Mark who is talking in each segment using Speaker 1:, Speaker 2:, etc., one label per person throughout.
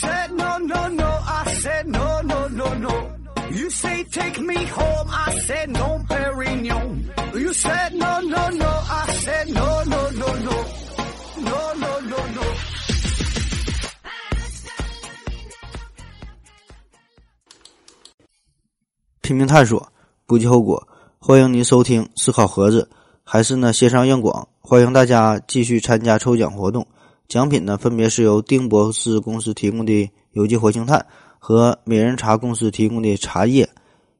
Speaker 1: said no no no, I said no no no no. You say take me home, I said no, Perignon. You said no no no, I said no no no no, no no no no.
Speaker 2: 拼命探索，不计后果。欢迎您收听思考盒子，还是呢线上硬广。欢迎大家继续参加抽奖活动，奖品呢分别是由丁博士公司提供的有机活性炭和美人茶公司提供的茶叶。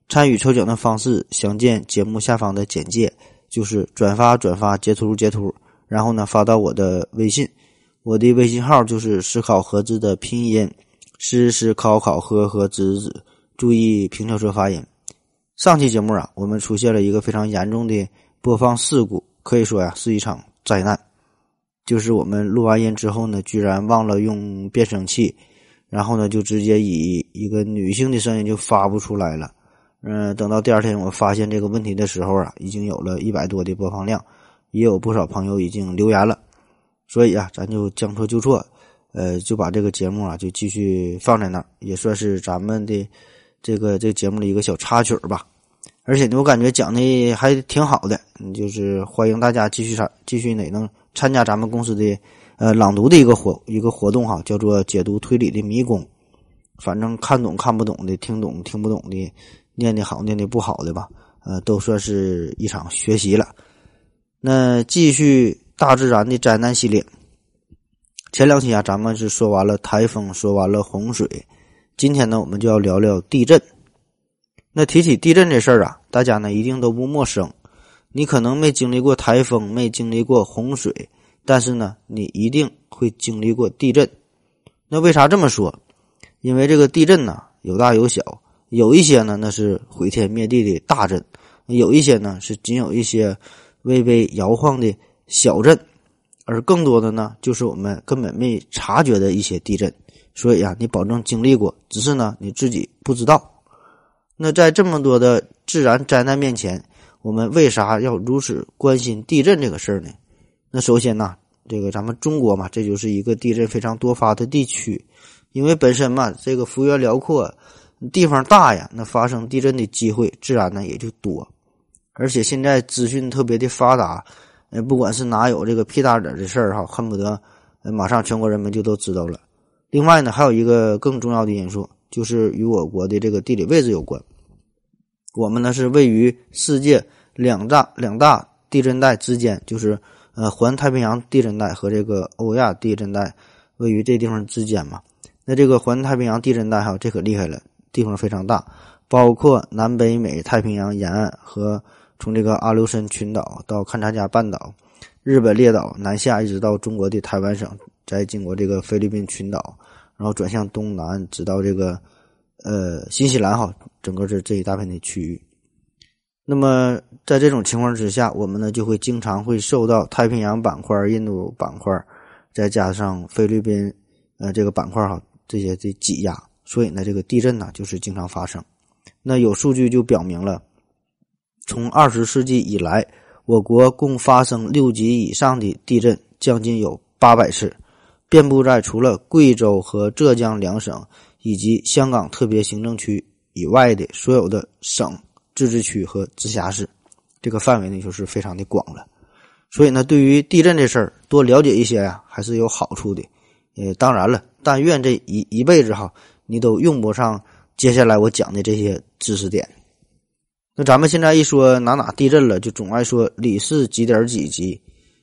Speaker 2: 参与抽奖的方式详见节目下方的简介，就是转发转发截图截图，然后呢发到我的微信，我的微信号就是思考盒子的拼音，思思考考和和子子，注意平翘舌发音。上期节目啊，我们出现了一个非常严重的播放事故，可以说呀是一场灾难。就是我们录完音之后呢，居然忘了用变声器，然后呢就直接以一个女性的声音就发不出来了。嗯，等到第二天我发现这个问题的时候啊，已经有了一百多的播放量，也有不少朋友已经留言了。所以啊，咱就将错就错，呃，就把这个节目啊就继续放在那儿，也算是咱们的这个这节目的一个小插曲吧。而且呢，我感觉讲的还挺好的，就是欢迎大家继续参继续哪能参加咱们公司的呃朗读的一个活一个活动哈，叫做解读推理的迷宫。反正看懂看不懂的，听懂听不懂的，念的好念的不好的吧，呃，都算是一场学习了。那继续大自然的灾难系列，前两期啊，咱们是说完了台风，说完了洪水，今天呢，我们就要聊聊地震。那提起地震这事儿啊，大家呢一定都不陌生。你可能没经历过台风，没经历过洪水，但是呢，你一定会经历过地震。那为啥这么说？因为这个地震呢有大有小，有一些呢那是毁天灭地的大震，有一些呢是仅有一些微微摇晃的小震，而更多的呢就是我们根本没察觉的一些地震。所以啊，你保证经历过，只是呢你自己不知道。那在这么多的自然灾难面前，我们为啥要如此关心地震这个事儿呢？那首先呢，这个咱们中国嘛，这就是一个地震非常多发的地区，因为本身嘛，这个幅员辽阔，地方大呀，那发生地震的机会自然呢也就多。而且现在资讯特别的发达，呃，不管是哪有这个屁大点的事儿哈，恨不得马上全国人民就都知道了。另外呢，还有一个更重要的因素，就是与我国的这个地理位置有关。我们呢是位于世界两大两大地震带之间，就是呃环太平洋地震带和这个欧亚地震带位于这地方之间嘛。那这个环太平洋地震带哈，这可厉害了，地方非常大，包括南北美太平洋沿岸和从这个阿留申群岛到勘察加半岛、日本列岛南下，一直到中国的台湾省，再经过这个菲律宾群岛，然后转向东南，直到这个。呃，新西兰哈，整个这这一大片的区域。那么在这种情况之下，我们呢就会经常会受到太平洋板块、印度板块，再加上菲律宾呃这个板块哈这些的挤压，所以呢这个地震呢就是经常发生。那有数据就表明了，从二十世纪以来，我国共发生六级以上的地震将近有八百次，遍布在除了贵州和浙江两省。以及香港特别行政区以外的所有的省、自治区和直辖市，这个范围呢就是非常的广了。所以呢，对于地震这事儿多了解一些呀，还是有好处的。呃，当然了，但愿这一一辈子哈，你都用不上接下来我讲的这些知识点。那咱们现在一说哪哪地震了，就总爱说里氏几点几级，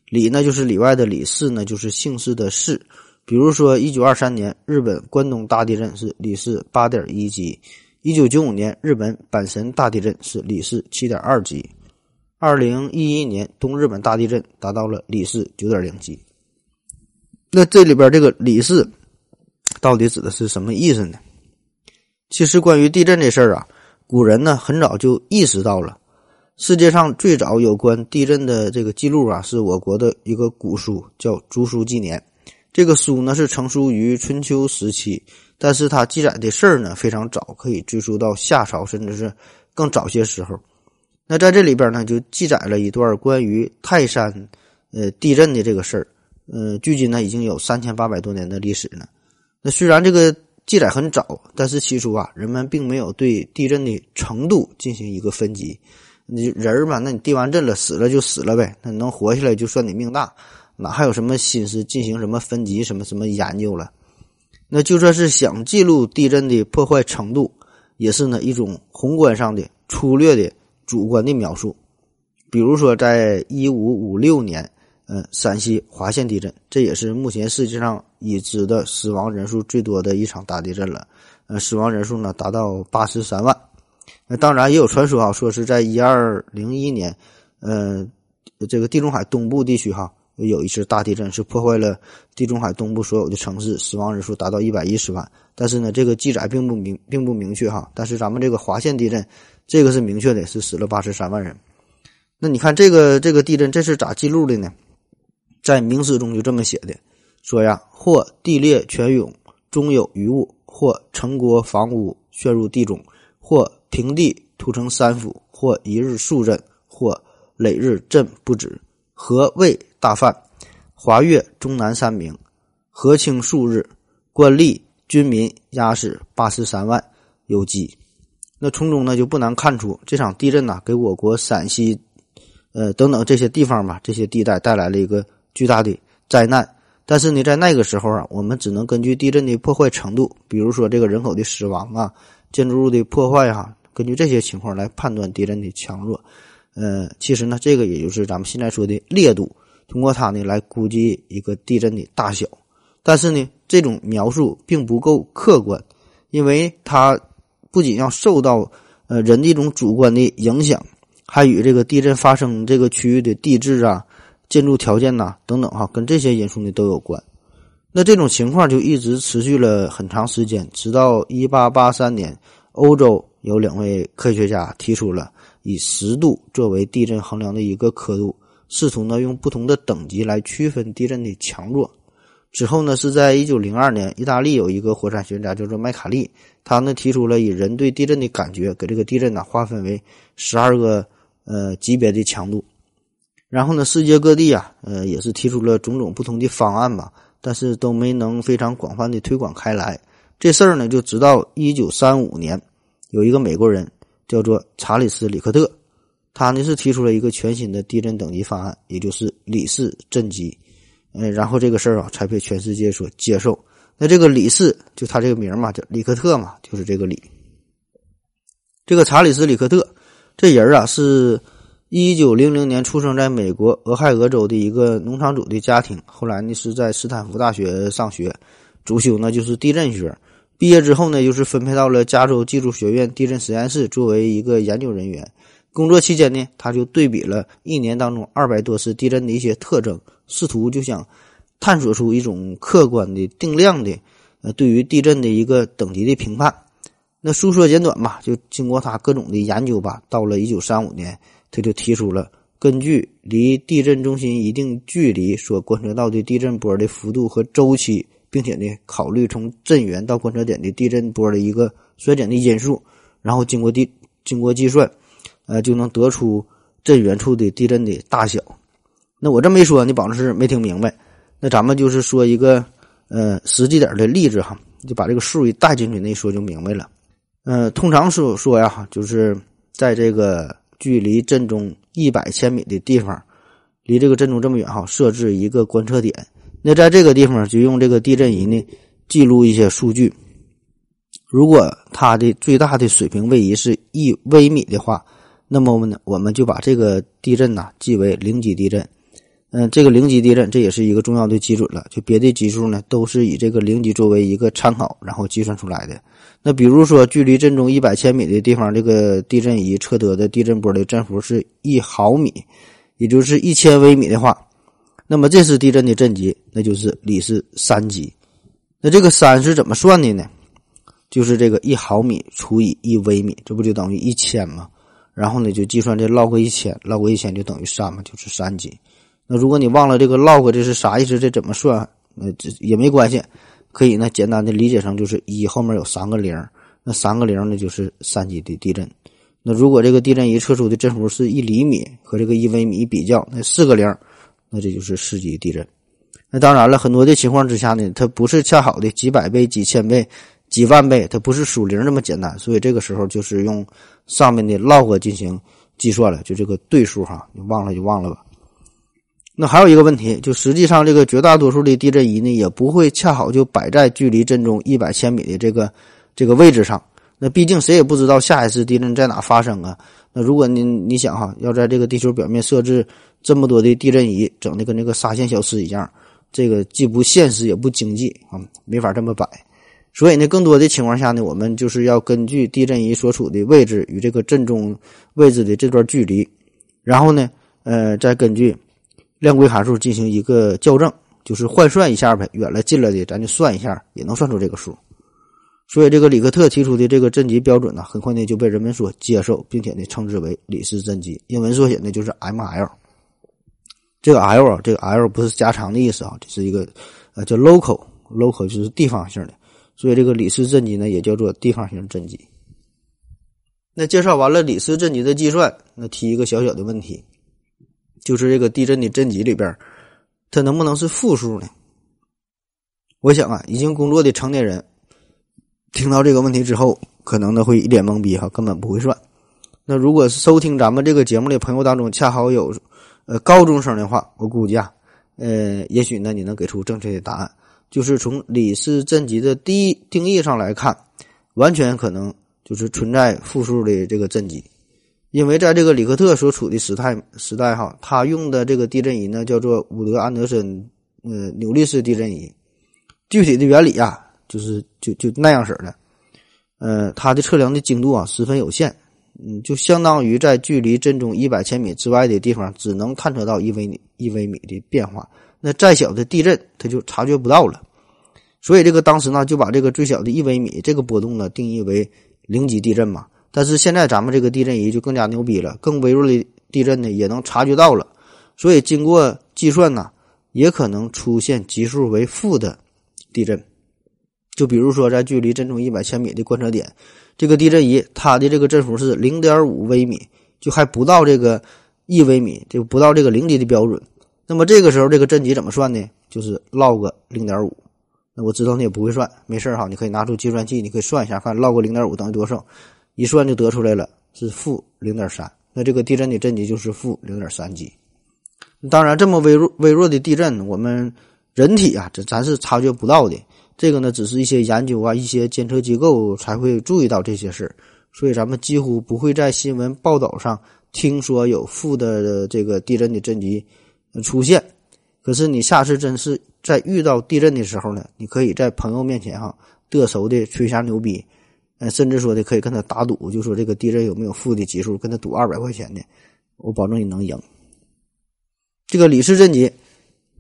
Speaker 2: 里呢就是里外的里，氏呢就是姓氏的氏。比如说，一九二三年日本关东大地震是里氏八点一级；一九九五年日本阪神大地震是里氏七点二级；二零一一年东日本大地震达到了里氏九点零级。那这里边这个里氏到底指的是什么意思呢？其实关于地震这事儿啊，古人呢很早就意识到了。世界上最早有关地震的这个记录啊，是我国的一个古书，叫《竹书纪年》。这个书呢是成书于春秋时期，但是它记载的事儿呢非常早，可以追溯到夏朝，甚至是更早些时候。那在这里边呢，就记载了一段关于泰山呃地震的这个事儿。呃，距今呢已经有三千八百多年的历史了。那虽然这个记载很早，但是起初啊，人们并没有对地震的程度进行一个分级。你人儿嘛，那你地完震了，死了就死了呗，那能活下来就算你命大，哪还有什么心思进行什么分级、什么什么研究了？那就算是想记录地震的破坏程度，也是呢一种宏观上的、粗略的、主观的描述。比如说，在一五五六年。嗯，陕西华县地震，这也是目前世界上已知的死亡人数最多的一场大地震了。呃，死亡人数呢达到八十三万。那当然也有传说啊，说是在一二零一年，呃，这个地中海东部地区哈有一次大地震，是破坏了地中海东部所有的城市，死亡人数达到一百一十万。但是呢，这个记载并不明并不明确哈。但是咱们这个华县地震，这个是明确的，是死了八十三万人。那你看这个这个地震，这是咋记录的呢？在明史中就这么写的，说呀，或地裂泉涌，中有余物；或城郭房屋陷入地中；或平地突成山府；或一日数震；或累日震不止。河渭大范，华岳中南三明，河清数日，官吏军民压死八十三万有基。那从中呢就不难看出，这场地震呐，给我国陕西，呃等等这些地方吧，这些地带带来了一个。巨大的灾难，但是呢，在那个时候啊，我们只能根据地震的破坏程度，比如说这个人口的死亡啊、建筑物的破坏哈，根据这些情况来判断地震的强弱。呃，其实呢，这个也就是咱们现在说的烈度，通过它呢来估计一个地震的大小。但是呢，这种描述并不够客观，因为它不仅要受到呃人的一种主观的影响，还与这个地震发生这个区域的地质啊。建筑条件呐，等等哈，跟这些因素呢都有关。那这种情况就一直持续了很长时间，直到一八八三年，欧洲有两位科学家提出了以十度作为地震衡量的一个刻度，试图呢用不同的等级来区分地震的强弱。之后呢，是在一九零二年，意大利有一个火山学家叫做麦卡利，他呢提出了以人对地震的感觉给这个地震呢划分为十二个呃级别的强度。然后呢，世界各地啊，呃，也是提出了种种不同的方案吧，但是都没能非常广泛的推广开来。这事儿呢，就直到一九三五年，有一个美国人叫做查理斯·里克特，他呢是提出了一个全新的地震等级方案，也就是里氏震级。嗯，然后这个事儿啊，才被全世界所接受。那这个里氏，就他这个名嘛，叫里克特嘛，就是这个里。这个查理斯·里克特这人啊是。一九零零年出生在美国俄亥俄州的一个农场主的家庭，后来呢是在斯坦福大学上学，主修呢就是地震学。毕业之后呢，又是分配到了加州技术学院地震实验室作为一个研究人员。工作期间呢，他就对比了一年当中二百多次地震的一些特征，试图就想探索出一种客观的定量的呃对于地震的一个等级的评判。那书说简短吧，就经过他各种的研究吧，到了一九三五年。他就提出了，根据离地震中心一定距离所观测到的地震波的幅度和周期，并且呢，考虑从震源到观测点的地震波的一个衰减的因素，然后经过地经过计算，呃，就能得出震源处的地震的大小。那我这么一说，你保证是没听明白。那咱们就是说一个呃实际点的例子哈，就把这个数一带进去，那一说就明白了。呃，通常说说呀，就是在这个。距离震中一百千米的地方，离这个震中这么远哈，设置一个观测点。那在这个地方就用这个地震仪呢记录一些数据。如果它的最大的水平位移是一微米的话，那么呢我们就把这个地震呢记为零级地震。嗯，这个零级地震这也是一个重要的基准了。就别的级数呢都是以这个零级作为一个参考，然后计算出来的。那比如说，距离震中一百千米的地方，这个地震仪测得的地震波的振幅是一毫米，也就是一千微米的话，那么这次地震的震级，那就是里氏三级。那这个三是怎么算的呢？就是这个一毫米除以一微米，这不就等于一千吗？然后呢，就计算这 log 一千，log 一千就等于三嘛，就是三级。那如果你忘了这个 log 这是啥意思，这怎么算？那这也没关系。可以呢，简单的理解成就是一后面有三个零，那三个零呢就是三级的地震。那如果这个地震仪测出的振幅是一厘米，和这个一微米比较，那四个零，那这就是四级地震。那当然了，很多的情况之下呢，它不是恰好的几百倍、几千倍、几万倍，它不是数零那么简单。所以这个时候就是用上面的 log 进行计算了，就这个对数哈，你忘了就忘了吧。那还有一个问题，就实际上这个绝大多数的地震仪呢，也不会恰好就摆在距离震中一百千米的这个这个位置上。那毕竟谁也不知道下一次地震在哪发生啊。那如果你你想哈，要在这个地球表面设置这么多的地震仪，整的跟那个沙县小吃一样。这个既不现实也不经济啊，没法这么摆。所以呢，更多的情况下呢，我们就是要根据地震仪所处的位置与这个震中位置的这段距离，然后呢，呃，再根据量规函数进行一个校正，就是换算一下呗。远了近了的，咱就算一下，也能算出这个数。所以，这个里克特提出的这个震级标准呢，很快呢就被人们所接受，并且呢称之为里氏震级，英文缩写呢就是 ML。这个 L 啊，这个 L 不是加长的意思啊，这是一个呃叫 local，local 就是地方性的，所以这个里斯震级呢也叫做地方性震级。那介绍完了里斯震级的计算，那提一个小小的问题，就是这个地震的震级里边，它能不能是负数呢？我想啊，已经工作的成年人听到这个问题之后，可能呢会一脸懵逼哈，根本不会算。那如果是收听咱们这个节目的朋友当中，恰好有。呃，高中生的话，我估计啊，呃，也许呢，你能给出正确的答案。就是从李氏震级的第一定义上来看，完全可能就是存在负数的这个震级，因为在这个里克特所处的时代时代哈，他用的这个地震仪呢叫做伍德安德森呃扭力式地震仪，具体的原理啊，就是就就那样式的，呃，它的测量的精度啊十分有限。嗯，就相当于在距离震中一百千米之外的地方，只能探测到一微米一微米的变化。那再小的地震，它就察觉不到了。所以这个当时呢，就把这个最小的一微米这个波动呢，定义为零级地震嘛。但是现在咱们这个地震仪就更加牛逼了，更微弱的地震呢，也能察觉到了。所以经过计算呢，也可能出现级数为负的地震。就比如说在距离震中一百千米的观测点。这个地震仪它的这个振幅是零点五微米，就还不到这个一微米，就不到这个零级的标准。那么这个时候这个震级怎么算呢？就是 log 零点五。那我知道你也不会算，没事儿哈，你可以拿出计算器，你可以算一下，看 log 零点五等于多少，一算就得出来了，是负零点三。那这个地震的震级就是负零点三级。当然，这么微弱微弱的地震，我们人体啊，这咱是察觉不到的。这个呢，只是一些研究啊，一些监测机构才会注意到这些事，所以咱们几乎不会在新闻报道上听说有负的这个地震的震级出现。可是你下次真是在遇到地震的时候呢，你可以在朋友面前哈得手的吹下牛逼，呃，甚至说的可以跟他打赌，就说这个地震有没有负的级数，跟他赌二百块钱的，我保证你能赢。这个里氏震级。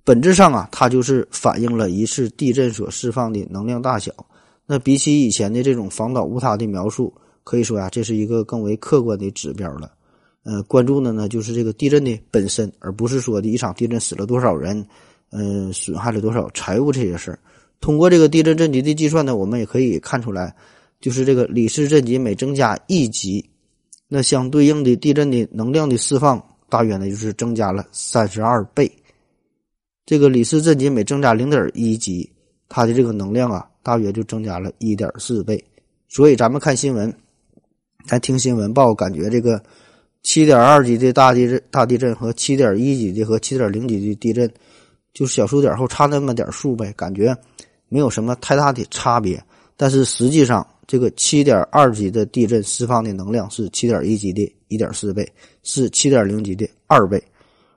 Speaker 2: 本质上啊，它就是反映了一次地震所释放的能量大小。那比起以前的这种房倒误塌的描述，可以说呀，这是一个更为客观的指标了。呃，关注的呢就是这个地震的本身，而不是说的一场地震死了多少人，呃，损害了多少财物这些事儿。通过这个地震震级的计算呢，我们也可以看出来，就是这个里氏震级每增加一级，那相对应的地震的能量的释放大约呢就是增加了三十二倍。这个里氏震级每增加零点一级，它的这个能量啊，大约就增加了一点四倍。所以咱们看新闻，咱听新闻报，感觉这个七点二级的大地震、大地震和七点一级的和七点零级的地震，就小数点后差那么点数呗，感觉没有什么太大的差别。但是实际上，这个七点二级的地震释放的能量是七点一级的一点四倍，是七点零级的二倍，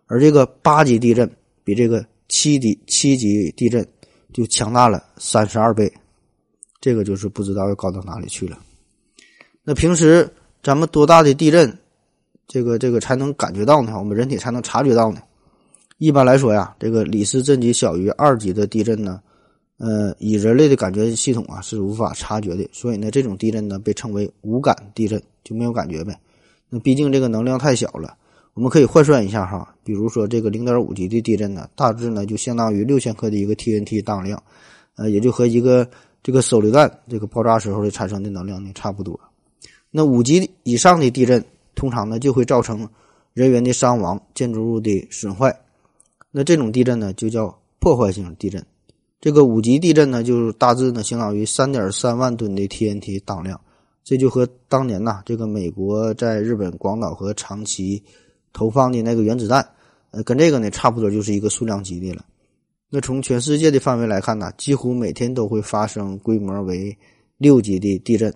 Speaker 2: 而这个八级地震比这个。七级七级地震就强大了三十二倍，这个就是不知道要高到哪里去了。那平时咱们多大的地震，这个这个才能感觉到呢？我们人体才能察觉到呢？一般来说呀，这个里斯震级小于二级的地震呢，呃，以人类的感觉系统啊是无法察觉的。所以呢，这种地震呢被称为无感地震，就没有感觉呗。那毕竟这个能量太小了。我们可以换算一下哈，比如说这个零点五级的地震呢，大致呢就相当于六千克的一个 TNT 当量，呃，也就和一个这个手榴弹这个爆炸时候的产生的能量呢差不多。那五级以上的地震，通常呢就会造成人员的伤亡、建筑物的损坏。那这种地震呢就叫破坏性地震。这个五级地震呢，就是大致呢相当于三点三万吨的 TNT 当量，这就和当年呐这个美国在日本广岛和长崎投放的那个原子弹，呃，跟这个呢差不多，就是一个数量级的了。那从全世界的范围来看呢，几乎每天都会发生规模为六级的地震。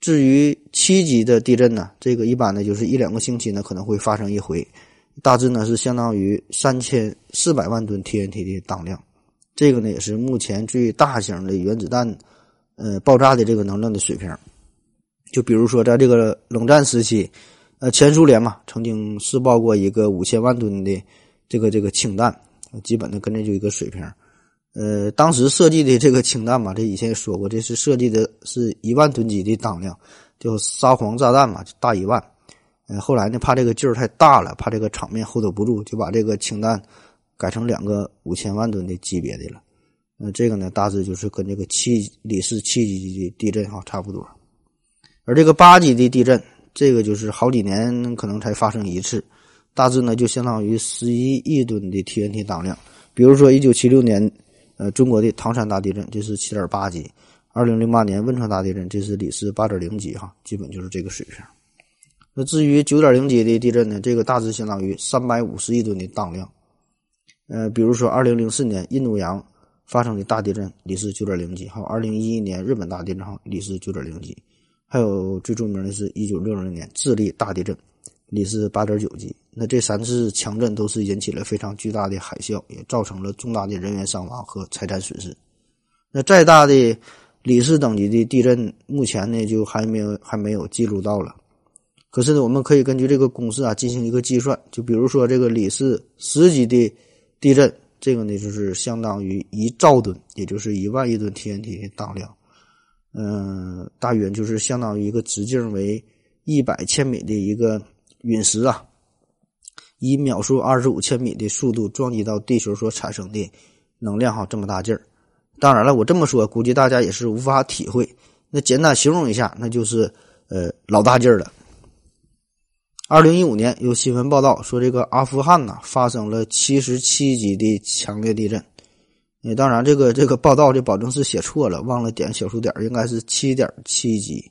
Speaker 2: 至于七级的地震呢，这个一般呢就是一两个星期呢可能会发生一回，大致呢是相当于三千四百万吨 TNT 的当量。这个呢也是目前最大型的原子弹，呃爆炸的这个能量的水平。就比如说在这个冷战时期，呃前苏联嘛曾经试爆过一个五千万吨的这个这个氢弹。基本的跟这就一个水平，呃，当时设计的这个氢弹嘛，这以前也说过，这是设计的是一万吨级的当量，叫沙皇炸弹嘛，就大一万。呃，后来呢，怕这个劲儿太大了，怕这个场面 hold 不住，就把这个氢弹改成两个五千万吨的级别的了。呃，这个呢，大致就是跟这个七里氏七级的地震哈差不多。而这个八级的地震，这个就是好几年可能才发生一次。大致呢，就相当于十一亿吨的 TNT 当量。比如说，一九七六年，呃，中国的唐山大地震，这是七点八级；二零零八年汶川大地震，这是里氏八点零级，哈，基本就是这个水平。那至于九点零级的地震呢，这个大致相当于三百五十亿吨的当量。呃，比如说二零零四年印度洋发生的大地震，里氏九点零级；还有二零一一年日本大地震，哈，里氏九点零级；还有最著名的是一九六零年智利大地震。里氏八点九级，那这三次强震都是引起了非常巨大的海啸，也造成了重大的人员伤亡和财产损失。那再大的里氏等级的地震，目前呢就还没有还没有记录到了。可是呢，我们可以根据这个公式啊进行一个计算，就比如说这个里氏十级的地震，这个呢就是相当于一兆吨，也就是一万亿吨 TNT 的当量。嗯，大约就是相当于一个直径为一百千米的一个。陨石啊，以秒速二十五千米的速度撞击到地球所产生的能量，哈，这么大劲儿。当然了，我这么说，估计大家也是无法体会。那简单形容一下，那就是呃老大劲儿了。二零一五年有新闻报道说，这个阿富汗呐发生了七十七级的强烈地震。当然这个这个报道这保证是写错了，忘了点小数点，应该是七点七级。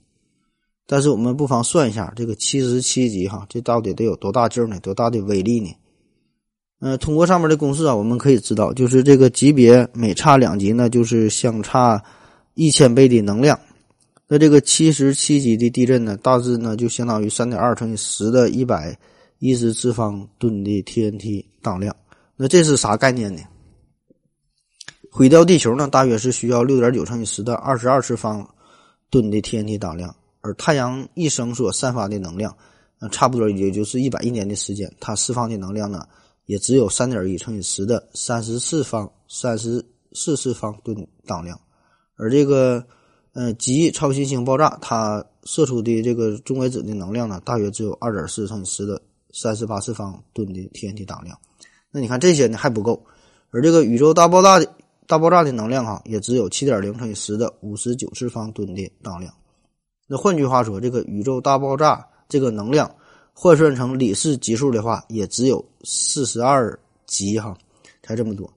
Speaker 2: 但是我们不妨算一下，这个七十七级哈，这到底得有多大劲儿呢？多大的威力呢？呃，通过上面的公式啊，我们可以知道，就是这个级别每差两级呢，就是相差一千倍的能量。那这个七十七级的地震呢，大致呢就相当于三点二乘以十的一百一十次方吨的 TNT 当量。那这是啥概念呢？毁掉地球呢，大约是需要六点九乘以十的二十二次方吨的 TNT 当量。而太阳一生所散发的能量，呃，差不多也就是一百亿年的时间，它释放的能量呢，也只有三点一乘以十的三十四方三十四次方吨当量。而这个，呃，极超新星爆炸，它射出的这个中微子的能量呢，大约只有二点四乘以十的三十八次方吨的 TNT 当量。那你看这些呢还不够，而这个宇宙大爆炸的大爆炸的能量哈，也只有七点零乘以十的五十九次方吨的当量。那换句话说，这个宇宙大爆炸这个能量换算成里氏级数的话，也只有四十二级哈，才这么多。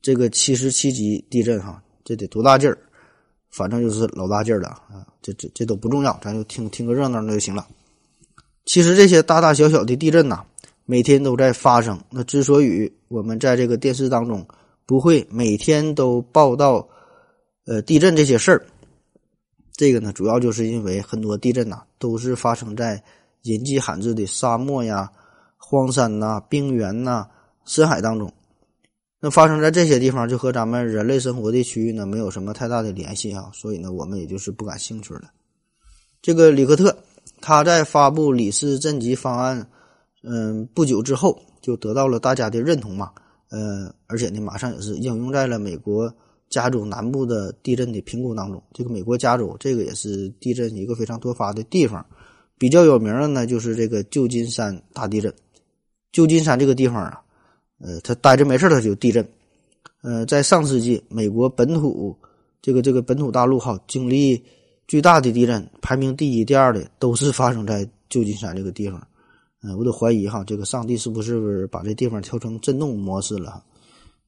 Speaker 2: 这个七十七级地震哈，这得多大劲儿？反正就是老大劲儿了啊！这这这都不重要，咱就听听个热闹那就行了。其实这些大大小小的地震呐，每天都在发生。那之所以我们在这个电视当中不会每天都报道呃地震这些事儿。这个呢，主要就是因为很多地震呐，都是发生在人迹罕至的沙漠呀、荒山呐、冰原呐、深海当中。那发生在这些地方，就和咱们人类生活的区域呢，没有什么太大的联系啊，所以呢，我们也就是不感兴趣了。这个里克特他在发布里氏震级方案，嗯，不久之后就得到了大家的认同嘛，呃，而且呢，马上也是应用在了美国。加州南部的地震的评估当中，这个美国加州这个也是地震一个非常多发的地方，比较有名的呢就是这个旧金山大地震。旧金山这个地方啊，呃，它待着没事它就地震。呃，在上世纪，美国本土这个这个本土大陆哈经历最大的地震，排名第一、第二的都是发生在旧金山这个地方。嗯，我都怀疑哈，这个上帝是不是把这地方调成震动模式了？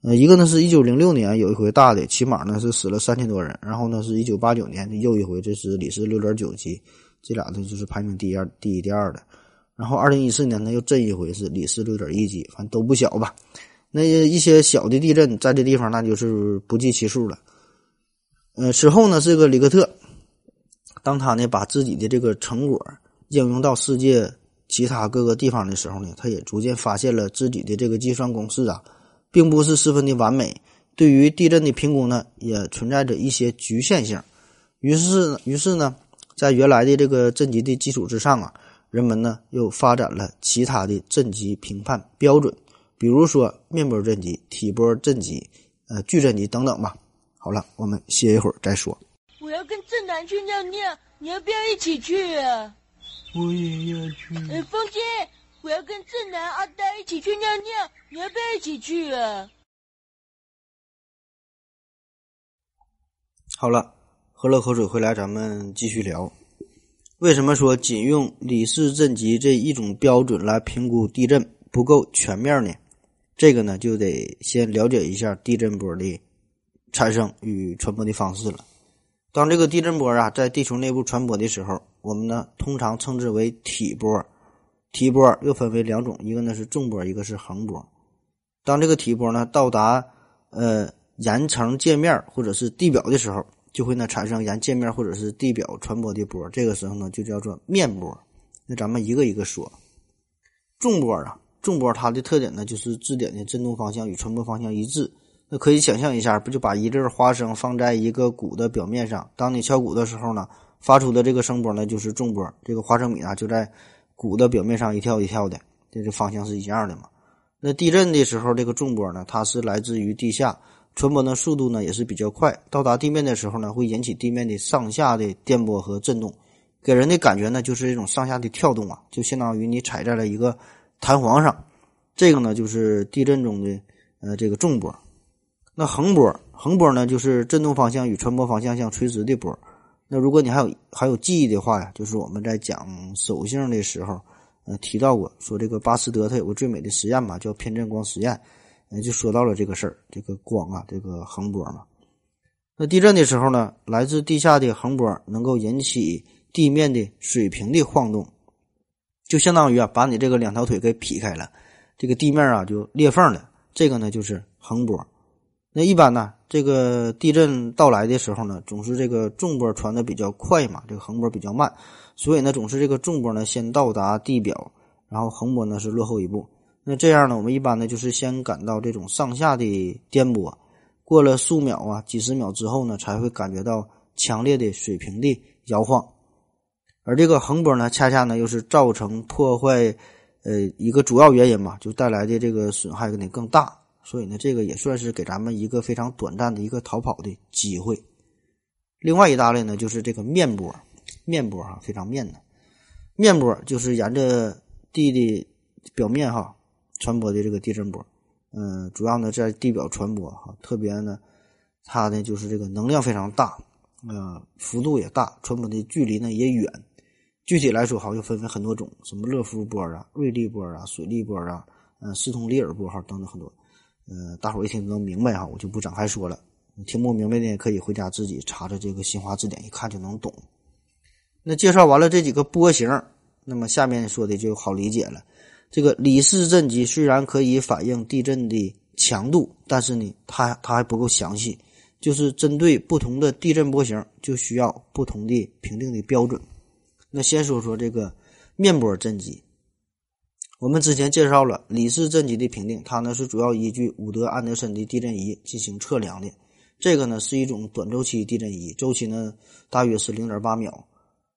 Speaker 2: 呃，一个呢是一九零六年有一回大的，起码呢是死了三千多人，然后呢是一九八九年的又一回，这是里氏六点九级，这俩呢就是排名第一、第一、第二的。然后二零一四年呢又震一回是里氏六点一级，反正都不小吧。那一些小的地震在这地方那就是不计其数了。呃，此后呢，这个里克特，当他呢把自己的这个成果应用到世界其他各个地方的时候呢，他也逐渐发现了自己的这个计算公式啊。并不是十分的完美，对于地震的评估呢，也存在着一些局限性。于是，于是呢，在原来的这个震级的基础之上啊，人们呢又发展了其他的震级评判标准，比如说面波震级、体波震级、呃矩阵级等等吧。好了，我们歇一会儿再说。
Speaker 3: 我要跟正南去尿尿，你要不要一起去啊？
Speaker 4: 我也要去。
Speaker 3: 呃，风姐。我要跟正南、阿呆一起去尿尿，你要不要一起去啊？
Speaker 2: 好了，喝了口水回来，咱们继续聊。为什么说仅用里氏震级这一种标准来评估地震不够全面呢？这个呢，就得先了解一下地震波的产生与传播的方式了。当这个地震波啊在地球内部传播的时候，我们呢通常称之为体波。体波又分为两种，一个呢是纵波，一个是横波。当这个体波呢到达呃岩层界面或者是地表的时候，就会呢产生沿界面或者是地表传播的波，这个时候呢就叫做面波。那咱们一个一个说。纵波啊，纵波它的特点呢就是质点的振动方向与传播方向一致。那可以想象一下，不就把一粒花生放在一个鼓的表面上，当你敲鼓的时候呢，发出的这个声波呢就是纵波，这个花生米啊就在。鼓的表面上一跳一跳的，这个方向是一样的嘛？那地震的时候，这个重波呢，它是来自于地下，传播的速度呢也是比较快，到达地面的时候呢，会引起地面的上下的颠簸和震动，给人的感觉呢就是这种上下的跳动啊，就相当于你踩在了一个弹簧上。这个呢就是地震中的呃这个重波。那横波，横波呢就是振动方向与传播方向相垂直的波。那如果你还有还有记忆的话呀，就是我们在讲手性的时候，呃，提到过说这个巴斯德他有个最美的实验嘛，叫偏振光实验，呃，就说到了这个事儿，这个光啊，这个横波嘛。那地震的时候呢，来自地下的横波能够引起地面的水平的晃动，就相当于啊，把你这个两条腿给劈开了，这个地面啊就裂缝了，这个呢就是横波。那一般呢，这个地震到来的时候呢，总是这个重波传的比较快嘛，这个横波比较慢，所以呢，总是这个重波呢先到达地表，然后横波呢是落后一步。那这样呢，我们一般呢就是先感到这种上下的颠簸，过了数秒啊、几十秒之后呢，才会感觉到强烈的水平的摇晃。而这个横波呢，恰恰呢又是造成破坏，呃，一个主要原因嘛，就带来的这个损害可能更大。所以呢，这个也算是给咱们一个非常短暂的一个逃跑的机会。另外一大类呢，就是这个面波，面波哈，非常面的面波，就是沿着地的表面哈传播的这个地震波。嗯，主要呢在地表传播哈，特别呢，它呢就是这个能量非常大，呃，幅度也大，传播的距离呢也远。具体来说，哈，又分为很多种，什么勒夫波啊、瑞利波啊、水利波啊、嗯、斯通利尔波哈等等很多。嗯，大伙一听能明白哈，我就不展开说了。听不明白的可以回家自己查查这个新华字典，一看就能懂。那介绍完了这几个波形，那么下面说的就好理解了。这个里氏震级虽然可以反映地震的强度，但是呢，它它还不够详细，就是针对不同的地震波形，就需要不同的评定的标准。那先说说这个面波震级。我们之前介绍了里氏震级的评定，它呢是主要依据伍德安德森的地震仪进行测量的。这个呢是一种短周期地震仪，周期呢大约是零点八秒。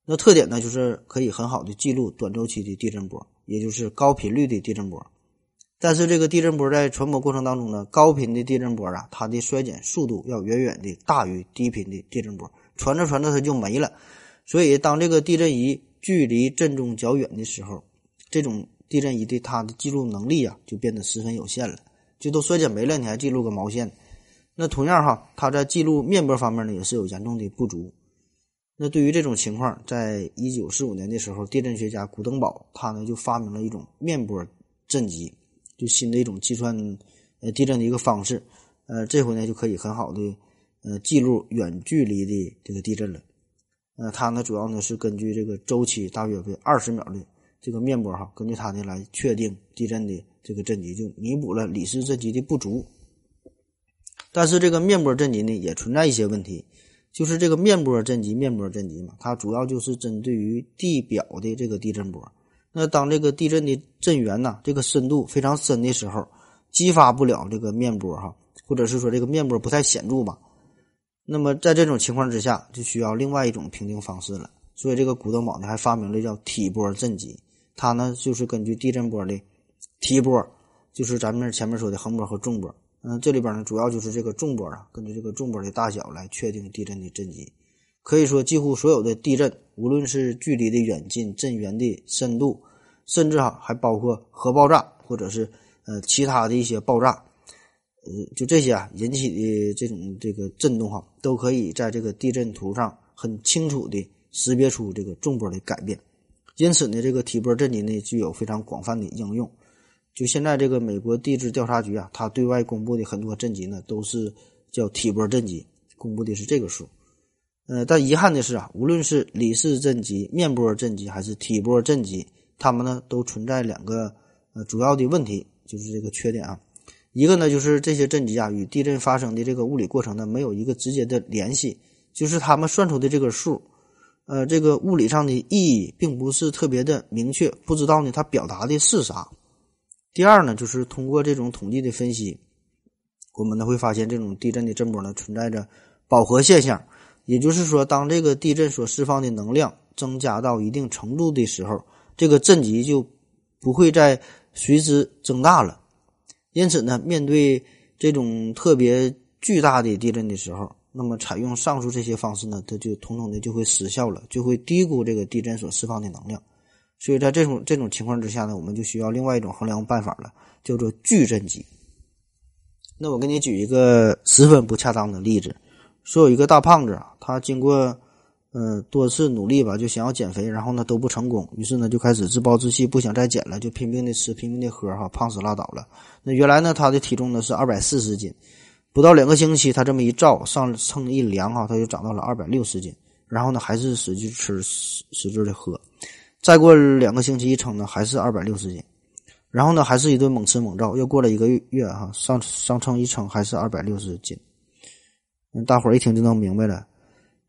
Speaker 2: 那特点呢就是可以很好的记录短周期的地震波，也就是高频率的地震波。但是这个地震波在传播过程当中呢，高频的地震波啊，它的衰减速度要远远的大于低频的地震波，传着传着它就没了。所以当这个地震仪距离震中较远的时候，这种地震仪对它的记录能力啊，就变得十分有限了，就都衰减没了，你还记录个毛线？那同样哈，它在记录面波方面呢，也是有严重的不足。那对于这种情况，在一九四五年的时候，地震学家古登堡他呢就发明了一种面波震级，就新的一种计算呃地震的一个方式，呃，这回呢就可以很好的呃记录远距离的这个地震了。呃，它呢主要呢是根据这个周期大约为二十秒的这个面波哈，根据它呢来确定地震的这个震级，就弥补了里氏震级的不足。但是这个面波震级呢也存在一些问题，就是这个面波震级、面波震级嘛，它主要就是针对于地表的这个地震波。那当这个地震的震源呐，这个深度非常深的时候，激发不了这个面波哈，或者是说这个面波不太显著嘛。那么在这种情况之下，就需要另外一种评定方式了。所以这个古登堡呢还发明了叫体波震级，它呢就是根据地震波的体波，就是咱们前面说的横波和纵波。嗯，这里边呢主要就是这个纵波啊，根据这个纵波的大小来确定地震的震级。可以说，几乎所有的地震，无论是距离的远近、震源的深度，甚至哈还包括核爆炸或者是呃其他的一些爆炸，呃，就这些啊引起的这种这个震动哈，都可以在这个地震图上很清楚的识别出这个重波的改变。因此呢，这个体波震级呢具有非常广泛的应用。就现在这个美国地质调查局啊，它对外公布的很多震级呢，都是叫体波震级，公布的是这个数。呃，但遗憾的是啊，无论是里氏震级、面波震级还是体波震级，它们呢都存在两个呃主要的问题，就是这个缺点啊。一个呢就是这些震级啊与地震发生的这个物理过程呢没有一个直接的联系，就是他们算出的这个数，呃，这个物理上的意义并不是特别的明确，不知道呢它表达的是啥。第二呢，就是通过这种统计的分析，我们呢会发现这种地震的震波呢存在着饱和现象，也就是说，当这个地震所释放的能量增加到一定程度的时候，这个震级就不会再随之增大了。因此呢，面对这种特别巨大的地震的时候，那么采用上述这些方式呢，它就统统的就会失效了，就会低估这个地震所释放的能量。所以在这种这种情况之下呢，我们就需要另外一种衡量办法了，叫做矩阵级。那我给你举一个十分不恰当的例子：说有一个大胖子啊，他经过嗯多次努力吧，就想要减肥，然后呢都不成功，于是呢就开始自暴自弃，不想再减了，就拼命的吃，拼命的喝，哈，胖死拉倒了。那原来呢他的体重呢是二百四十斤，不到两个星期，他这么一照上称一量哈，他就长到了二百六十斤，然后呢还是使劲吃，使劲的喝。再过两个星期一称呢，还是二百六十斤，然后呢，还是一顿猛吃猛造。又过了一个月哈，上上称一称还是二百六十斤。大伙儿一听就能明白了，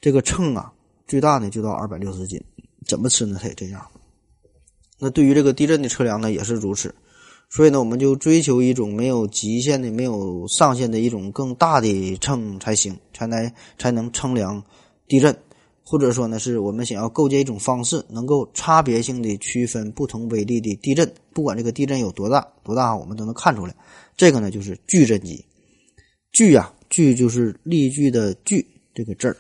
Speaker 2: 这个秤啊，最大呢就到二百六十斤，怎么吃呢？它也这样。那对于这个地震的测量呢，也是如此。所以呢，我们就追求一种没有极限的、没有上限的一种更大的秤才行，才能才能称量地震。或者说呢，是我们想要构建一种方式，能够差别性的区分不同威力的地震，不管这个地震有多大多大，我们都能看出来。这个呢，就是矩阵级。矩呀，矩就是例句的矩这个字儿。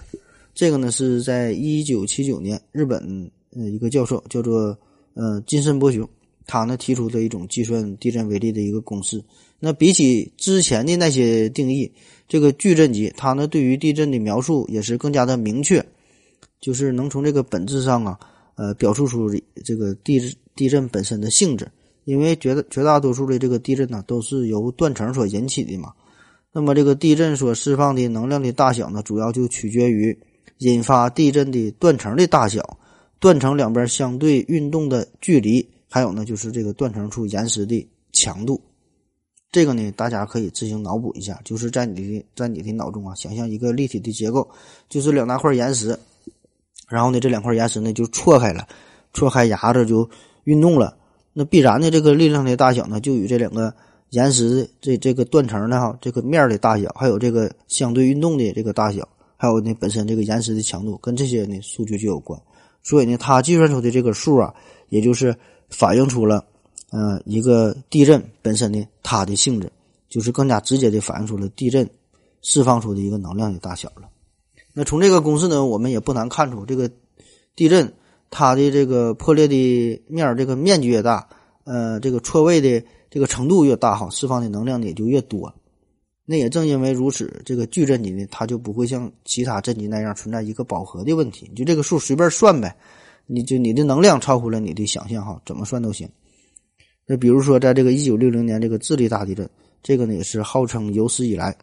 Speaker 2: 这个呢，是在一九七九年，日本呃一个教授叫做呃金森博雄，他呢提出的一种计算地震威力的一个公式。那比起之前的那些定义，这个矩阵级，它呢对于地震的描述也是更加的明确。就是能从这个本质上啊，呃，表述出这个地地震本身的性质，因为绝绝大多数的这个地震呢，都是由断层所引起的嘛。那么这个地震所释放的能量的大小呢，主要就取决于引发地震的断层的大小、断层两边相对运动的距离，还有呢就是这个断层处岩石的强度。这个呢，大家可以自行脑补一下，就是在你的在你的脑中啊，想象一个立体的结构，就是两大块岩石。然后呢，这两块岩石呢就错开了，错开牙子就运动了。那必然的这个力量的大小呢，就与这两个岩石这这个断层的哈这个面的大小，还有这个相对运动的这个大小，还有呢本身这个岩石的强度，跟这些呢数据就有关。所以呢，它计算出的这个数啊，也就是反映出了，呃，一个地震本身的它的性质，就是更加直接的反映出了地震释放出的一个能量的大小了。那从这个公式呢，我们也不难看出，这个地震它的这个破裂的面这个面积越大，呃，这个错位的这个程度越大，哈，释放的能量也就越多。那也正因为如此，这个矩阵级呢，它就不会像其他阵级那样存在一个饱和的问题，就这个数随便算呗，你就你的能量超乎了你的想象，哈，怎么算都行。那比如说，在这个一九六零年这个智利大地震，这个呢也是号称有史以来，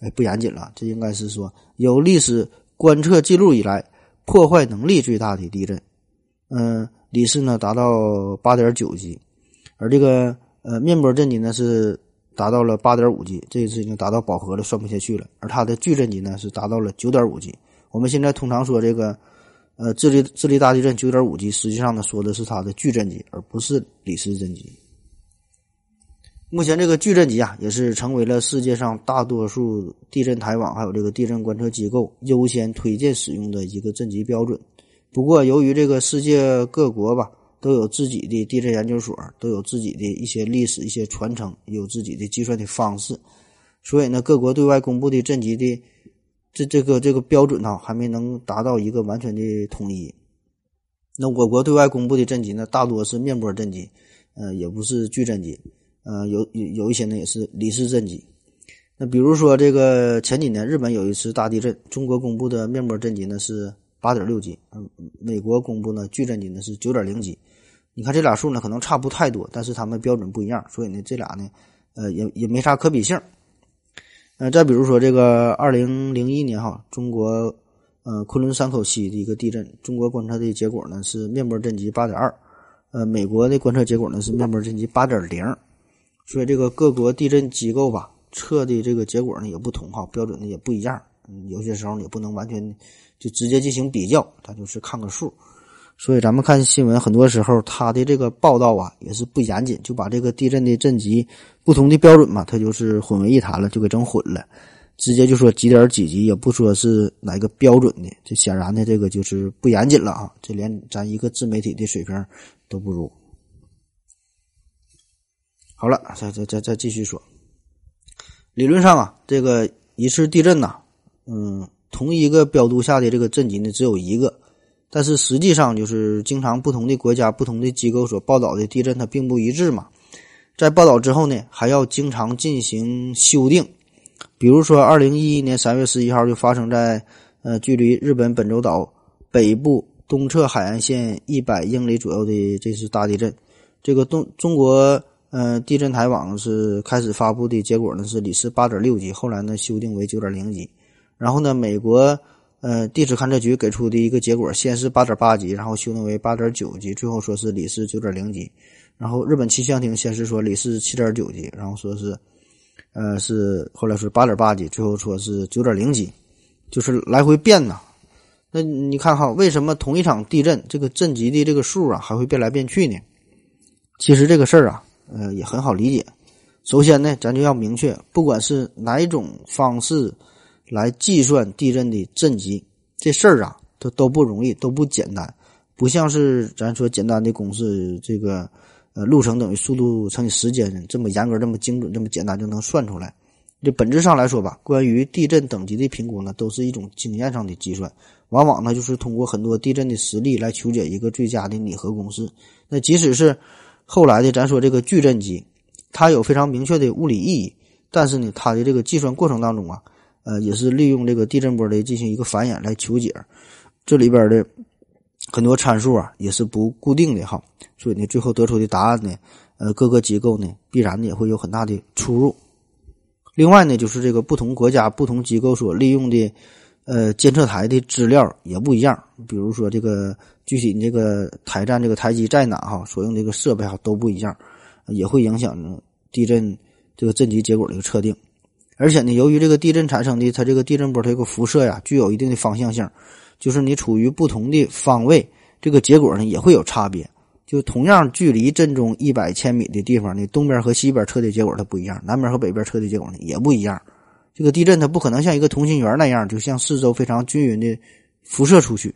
Speaker 2: 哎不严谨了，这应该是说有历史观测记录以来破坏能力最大的地震。嗯，里氏呢达到八点九级，而这个呃面波震级呢是达到了八点五级，这一次已经达到饱和了，算不下去了。而它的巨震级呢是达到了九点五级。我们现在通常说这个。呃，智利智利大地震九点五级，实际上呢说的是它的巨震级，而不是里氏震级。目前这个巨震级啊，也是成为了世界上大多数地震台网还有这个地震观测机构优先推荐使用的一个震级标准。不过，由于这个世界各国吧都有自己的地震研究所，都有自己的一些历史、一些传承，有自己的计算的方式，所以呢，各国对外公布的震级的。这这个这个标准呢，还没能达到一个完全的统一。那我国对外公布的震级呢，大多是面波震级，呃，也不是巨震级，呃，有有有一些呢也是里氏震级。那比如说这个前几年日本有一次大地震，中国公布的面波震级呢是八点六级，嗯，美国公布呢巨震级呢是九点零级。你看这俩数呢可能差不太多，但是他们标准不一样，所以呢这俩呢，呃，也也没啥可比性。呃，再比如说这个二零零一年哈，中国呃昆仑山口西的一个地震，中国观测的结果呢是面波震级八点二，呃，美国的观测结果呢是面波震级八点零，所以这个各国地震机构吧测的这个结果呢也不同哈，标准呢也不一样，嗯，有些时候也不能完全就直接进行比较，它就是看个数。所以咱们看新闻，很多时候他的这个报道啊也是不严谨，就把这个地震的震级不同的标准嘛，它就是混为一谈了，就给整混了，直接就说几点几级，也不说是哪个标准的，这显然的这个就是不严谨了啊！这连咱一个自媒体的水平都不如。好了，再再再再继续说，理论上啊，这个一次地震呐，嗯，同一个标度下的这个震级呢，只有一个。但是实际上，就是经常不同的国家、不同的机构所报道的地震，它并不一致嘛。在报道之后呢，还要经常进行修订。比如说，二零一一年三月十一号就发生在呃距离日本本州岛北部东侧海岸线一百英里左右的这次大地震。这个东中国呃地震台网是开始发布的结果呢是里氏八点六级，后来呢修订为九点零级。然后呢，美国。呃，地质勘测局给出的一个结果，先是八点八级，然后修订为八点九级，最后说是里氏九点零级。然后日本气象厅先是说里氏七点九级，然后说是，呃，是后来说八点八级，最后说是九点零级，就是来回变呐。那你看哈，为什么同一场地震这个震级的这个数啊还会变来变去呢？其实这个事儿啊，呃，也很好理解。首先呢，咱就要明确，不管是哪一种方式。来计算地震的震级，这事儿啊，都都不容易，都不简单，不像是咱说简单的公式，这个呃路程等于速度乘以时间这么严格、这么精准、这么简单就能算出来。这本质上来说吧，关于地震等级的评估呢，都是一种经验上的计算，往往呢就是通过很多地震的实例来求解一个最佳的拟合公式。那即使是后来的咱说这个矩震级，它有非常明确的物理意义，但是呢，它的这个计算过程当中啊。呃，也是利用这个地震波的进行一个繁衍来求解，这里边的很多参数啊也是不固定的哈，所以呢，最后得出的答案呢，呃，各个机构呢必然也会有很大的出入。另外呢，就是这个不同国家、不同机构所利用的呃监测台的资料也不一样，比如说这个具体这个台站这个台基在哪哈，所用这个设备哈都不一样，也会影响地震这个震级结果的一个测定。而且呢，由于这个地震产生的它这个地震波它这个辐射呀，具有一定的方向性，就是你处于不同的方位，这个结果呢也会有差别。就同样距离震中一百千米的地方呢，东边和西边测的结果它不一样，南边和北边测的结果呢也不一样。这个地震它不可能像一个同心圆那样，就像四周非常均匀的辐射出去。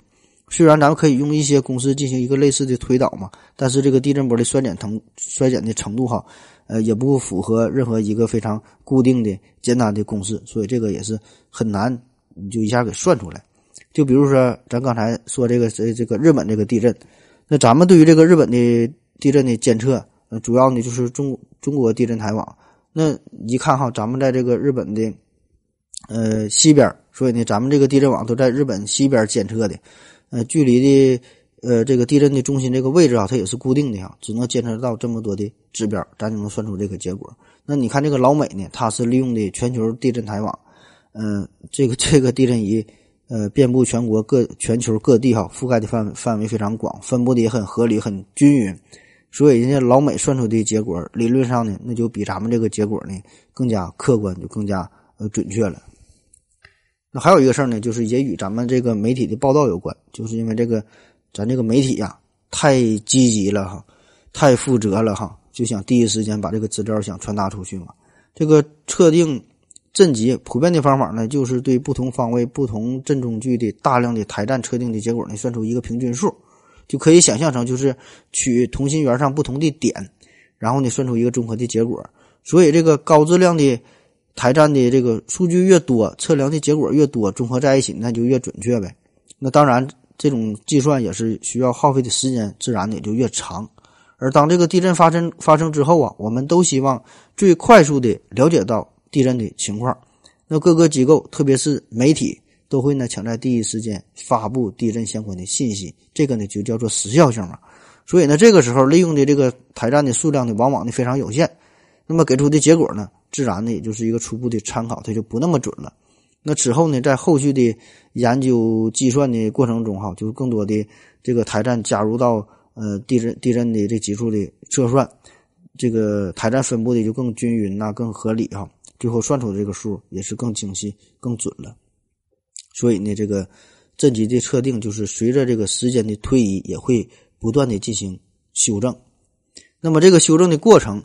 Speaker 2: 虽然咱们可以用一些公式进行一个类似的推导嘛，但是这个地震波的衰减程衰减的程度哈。呃，也不符合任何一个非常固定的、简单的公式，所以这个也是很难，你就一下给算出来。就比如说，咱刚才说这个这这个日本这个地震，那咱们对于这个日本的地震的监测，呃，主要呢就是中中国地震台网。那一看哈，咱们在这个日本的呃西边，所以呢，咱们这个地震网都在日本西边监测的，呃，距离的呃，这个地震的中心这个位置啊，它也是固定的啊，只能监测到这么多的指标，咱就能算出这个结果。那你看这个老美呢，他是利用的全球地震台网，嗯，这个这个地震仪，呃，遍布全国各全球各地哈，覆盖的范范围非常广，分布的也很合理、很均匀，所以人家老美算出的结果，理论上呢，那就比咱们这个结果呢更加客观，就更加呃准确了。那还有一个事儿呢，就是也与咱们这个媒体的报道有关，就是因为这个。咱这个媒体呀，太积极了哈，太负责了哈，就想第一时间把这个资料想传达出去嘛。这个测定震级普遍的方法呢，就是对不同方位、不同震中距的大量的台站测定的结果呢，算出一个平均数，就可以想象成就是取同心圆上不同的点，然后呢算出一个综合的结果。所以这个高质量的台站的这个数据越多，测量的结果越多，综合在一起那就越准确呗。那当然。这种计算也是需要耗费的时间，自然也就越长。而当这个地震发生发生之后啊，我们都希望最快速的了解到地震的情况。那各个机构，特别是媒体，都会呢抢在第一时间发布地震相关的信息。这个呢就叫做时效性嘛。所以呢，这个时候利用的这个台站的数量呢，往往呢非常有限。那么给出的结果呢，自然呢也就是一个初步的参考，它就不那么准了。那之后呢，在后续的研究计算的过程中，哈，就更多的这个台站加入到呃地震地震的这基础的测算，这个台站分布的就更均匀呐，更合理哈。最后算出的这个数也是更精细、更准了。所以呢，这个震级的测定就是随着这个时间的推移，也会不断的进行修正。那么这个修正的过程，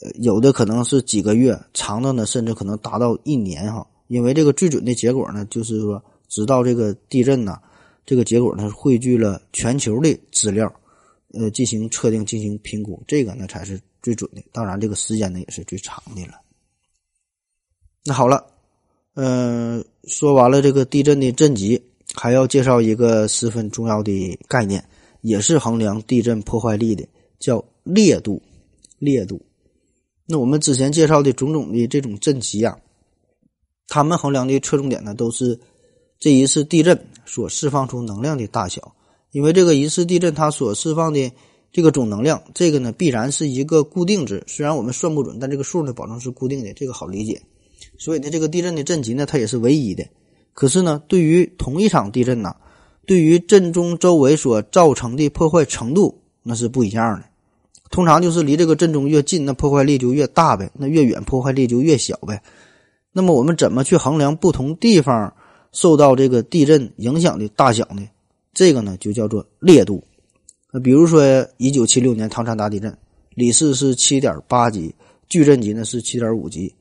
Speaker 2: 呃，有的可能是几个月，长的呢，甚至可能达到一年哈。因为这个最准的结果呢，就是说，直到这个地震呢，这个结果呢汇聚了全球的资料，呃，进行测定、进行评估，这个呢才是最准的。当然，这个时间呢也是最长的了。那好了，嗯，说完了这个地震的震级，还要介绍一个十分重要的概念，也是衡量地震破坏力的，叫烈度。烈度。那我们之前介绍的种种的这种震级啊。他们衡量的侧重点呢，都是这一次地震所释放出能量的大小。因为这个一次地震它所释放的这个总能量，这个呢必然是一个固定值。虽然我们算不准，但这个数呢保证是固定的，这个好理解。所以呢，这个地震的震级呢，它也是唯一的。可是呢，对于同一场地震呢，对于震中周围所造成的破坏程度，那是不一样的。通常就是离这个震中越近，那破坏力就越大呗；那越远，破坏力就越小呗。那么我们怎么去衡量不同地方受到这个地震影响的大小呢？这个呢就叫做烈度。那比如说，一九七六年唐山大地震，里氏是七点八级，矩阵级呢是七点五级，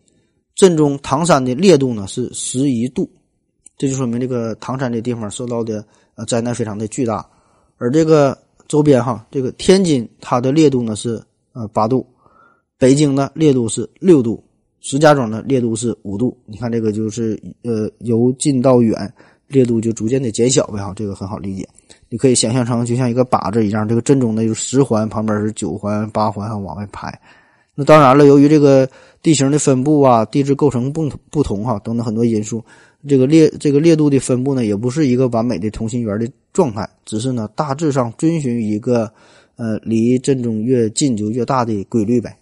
Speaker 2: 震中唐山的烈度呢是十一度，这就说明这个唐山这地方受到的呃灾难非常的巨大。而这个周边哈，这个天津它的烈度呢是呃八度，北京呢烈度是六度。石家庄的烈度是五度，你看这个就是呃由近到远，烈度就逐渐的减小呗哈，这个很好理解。你可以想象成就像一个靶子一样，这个震中的有十环，旁边是九环、八环往外排。那当然了，由于这个地形的分布啊、地质构成不不同哈等等很多因素，这个烈这个烈度的分布呢，也不是一个完美的同心圆的状态，只是呢大致上遵循一个呃离震中越近就越大的规律呗。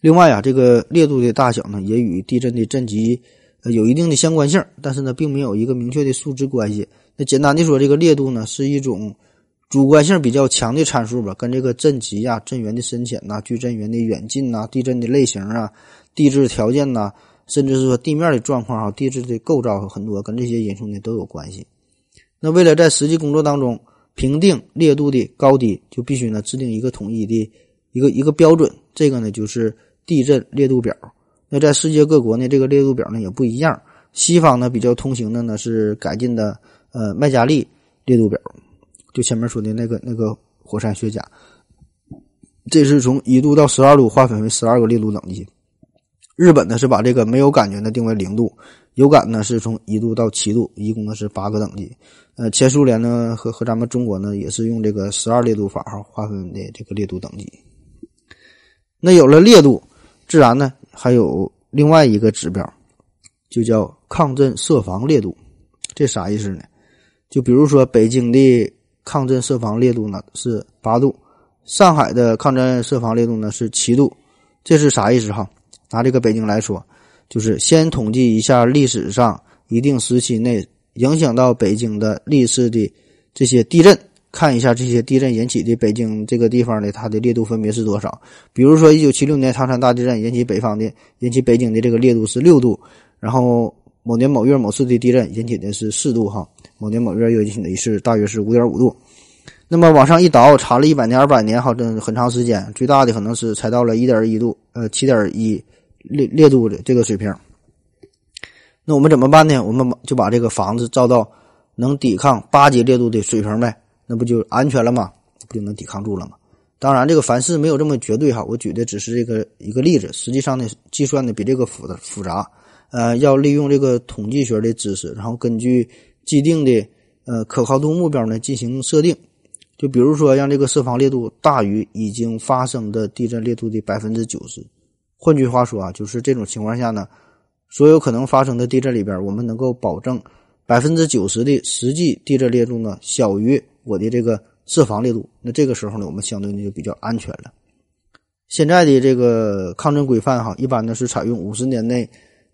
Speaker 2: 另外啊，这个烈度的大小呢，也与地震的震级呃有一定的相关性，但是呢，并没有一个明确的数值关系。那简单的说，这个烈度呢是一种主观性比较强的参数吧，跟这个震级呀、震源的深浅呐、距震源的远近呐、地震的类型啊、地质条件呐，甚至是说地面的状况啊、地质的构造很多跟这些因素呢都有关系。那为了在实际工作当中评定烈度的高低，就必须呢制定一个统一的一个一个标准，这个呢就是。地震烈度表，那在世界各国呢，这个烈度表呢也不一样。西方呢比较通行的呢是改进的呃麦加利烈度表，就前面说的那个那个火山学家，这是从一度到十二度划分为十二个烈度等级。日本呢是把这个没有感觉的定为零度，有感呢是从一度到七度，一共呢是八个等级。呃，前苏联呢和和咱们中国呢也是用这个十二烈度法哈划分的这个烈度等级。那有了烈度。自然呢，还有另外一个指标，就叫抗震设防烈度。这啥意思呢？就比如说北京的抗震设防烈度呢是八度，上海的抗震设防烈度呢是七度。这是啥意思哈？拿这个北京来说，就是先统计一下历史上一定时期内影响到北京的历史的这些地震，看一下这些地震引起的北京这个地方的它的烈度分别是多少。比如说，一九七六年唐山大地震引起北方的引起北京的这个烈度是六度，然后某年某月某次的地震引起的是四度哈，某年某月又引起的是大约是五点五度。那么往上一倒，查了一百年、二百年，好，这很长时间，最大的可能是才到了一点一度，呃，七点一烈烈度的这个水平。那我们怎么办呢？我们就把这个房子造到能抵抗八级烈度的水平呗，那不就安全了吗？不就能抵抗住了吗？当然，这个凡事没有这么绝对哈，我举的只是这个一个例子，实际上呢，计算的比这个复的复杂，呃，要利用这个统计学的知识，然后根据既定的呃可靠度目标呢进行设定。就比如说，让这个设防烈度大于已经发生的地震烈度的百分之九十。换句话说啊，就是这种情况下呢，所有可能发生的地震里边，我们能够保证百分之九十的实际地震烈度呢小于我的这个设防烈度。那这个时候呢，我们相对的就比较安全了。现在的这个抗震规范哈，一般呢是采用五十年内，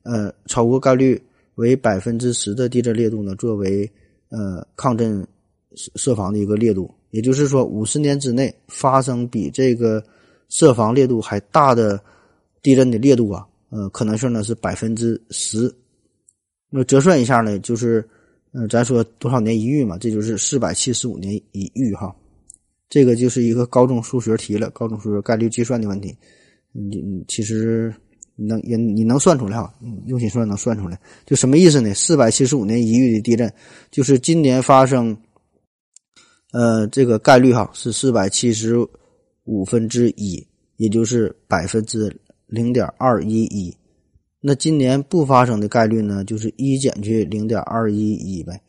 Speaker 2: 呃，超过概率为百分之十的地震烈度呢作为呃抗震设设防的一个烈度。也就是说，五十年之内发生比这个设防烈度还大的地震的烈度啊，呃，可能性呢是百分之十。那折算一下呢，就是，嗯，咱说多少年一遇嘛，这就是四百七十五年一遇哈。这个就是一个高中数学题了，高中数学概率计算的问题。你其实能也你能算出来哈，用心算能算出来。就什么意思呢？四百七十五年一遇的地震，就是今年发生。呃，这个概率哈是四百七十五分之一，也就是百分之零点二一一。那今年不发生的概率呢，就是一减去零点二一一呗，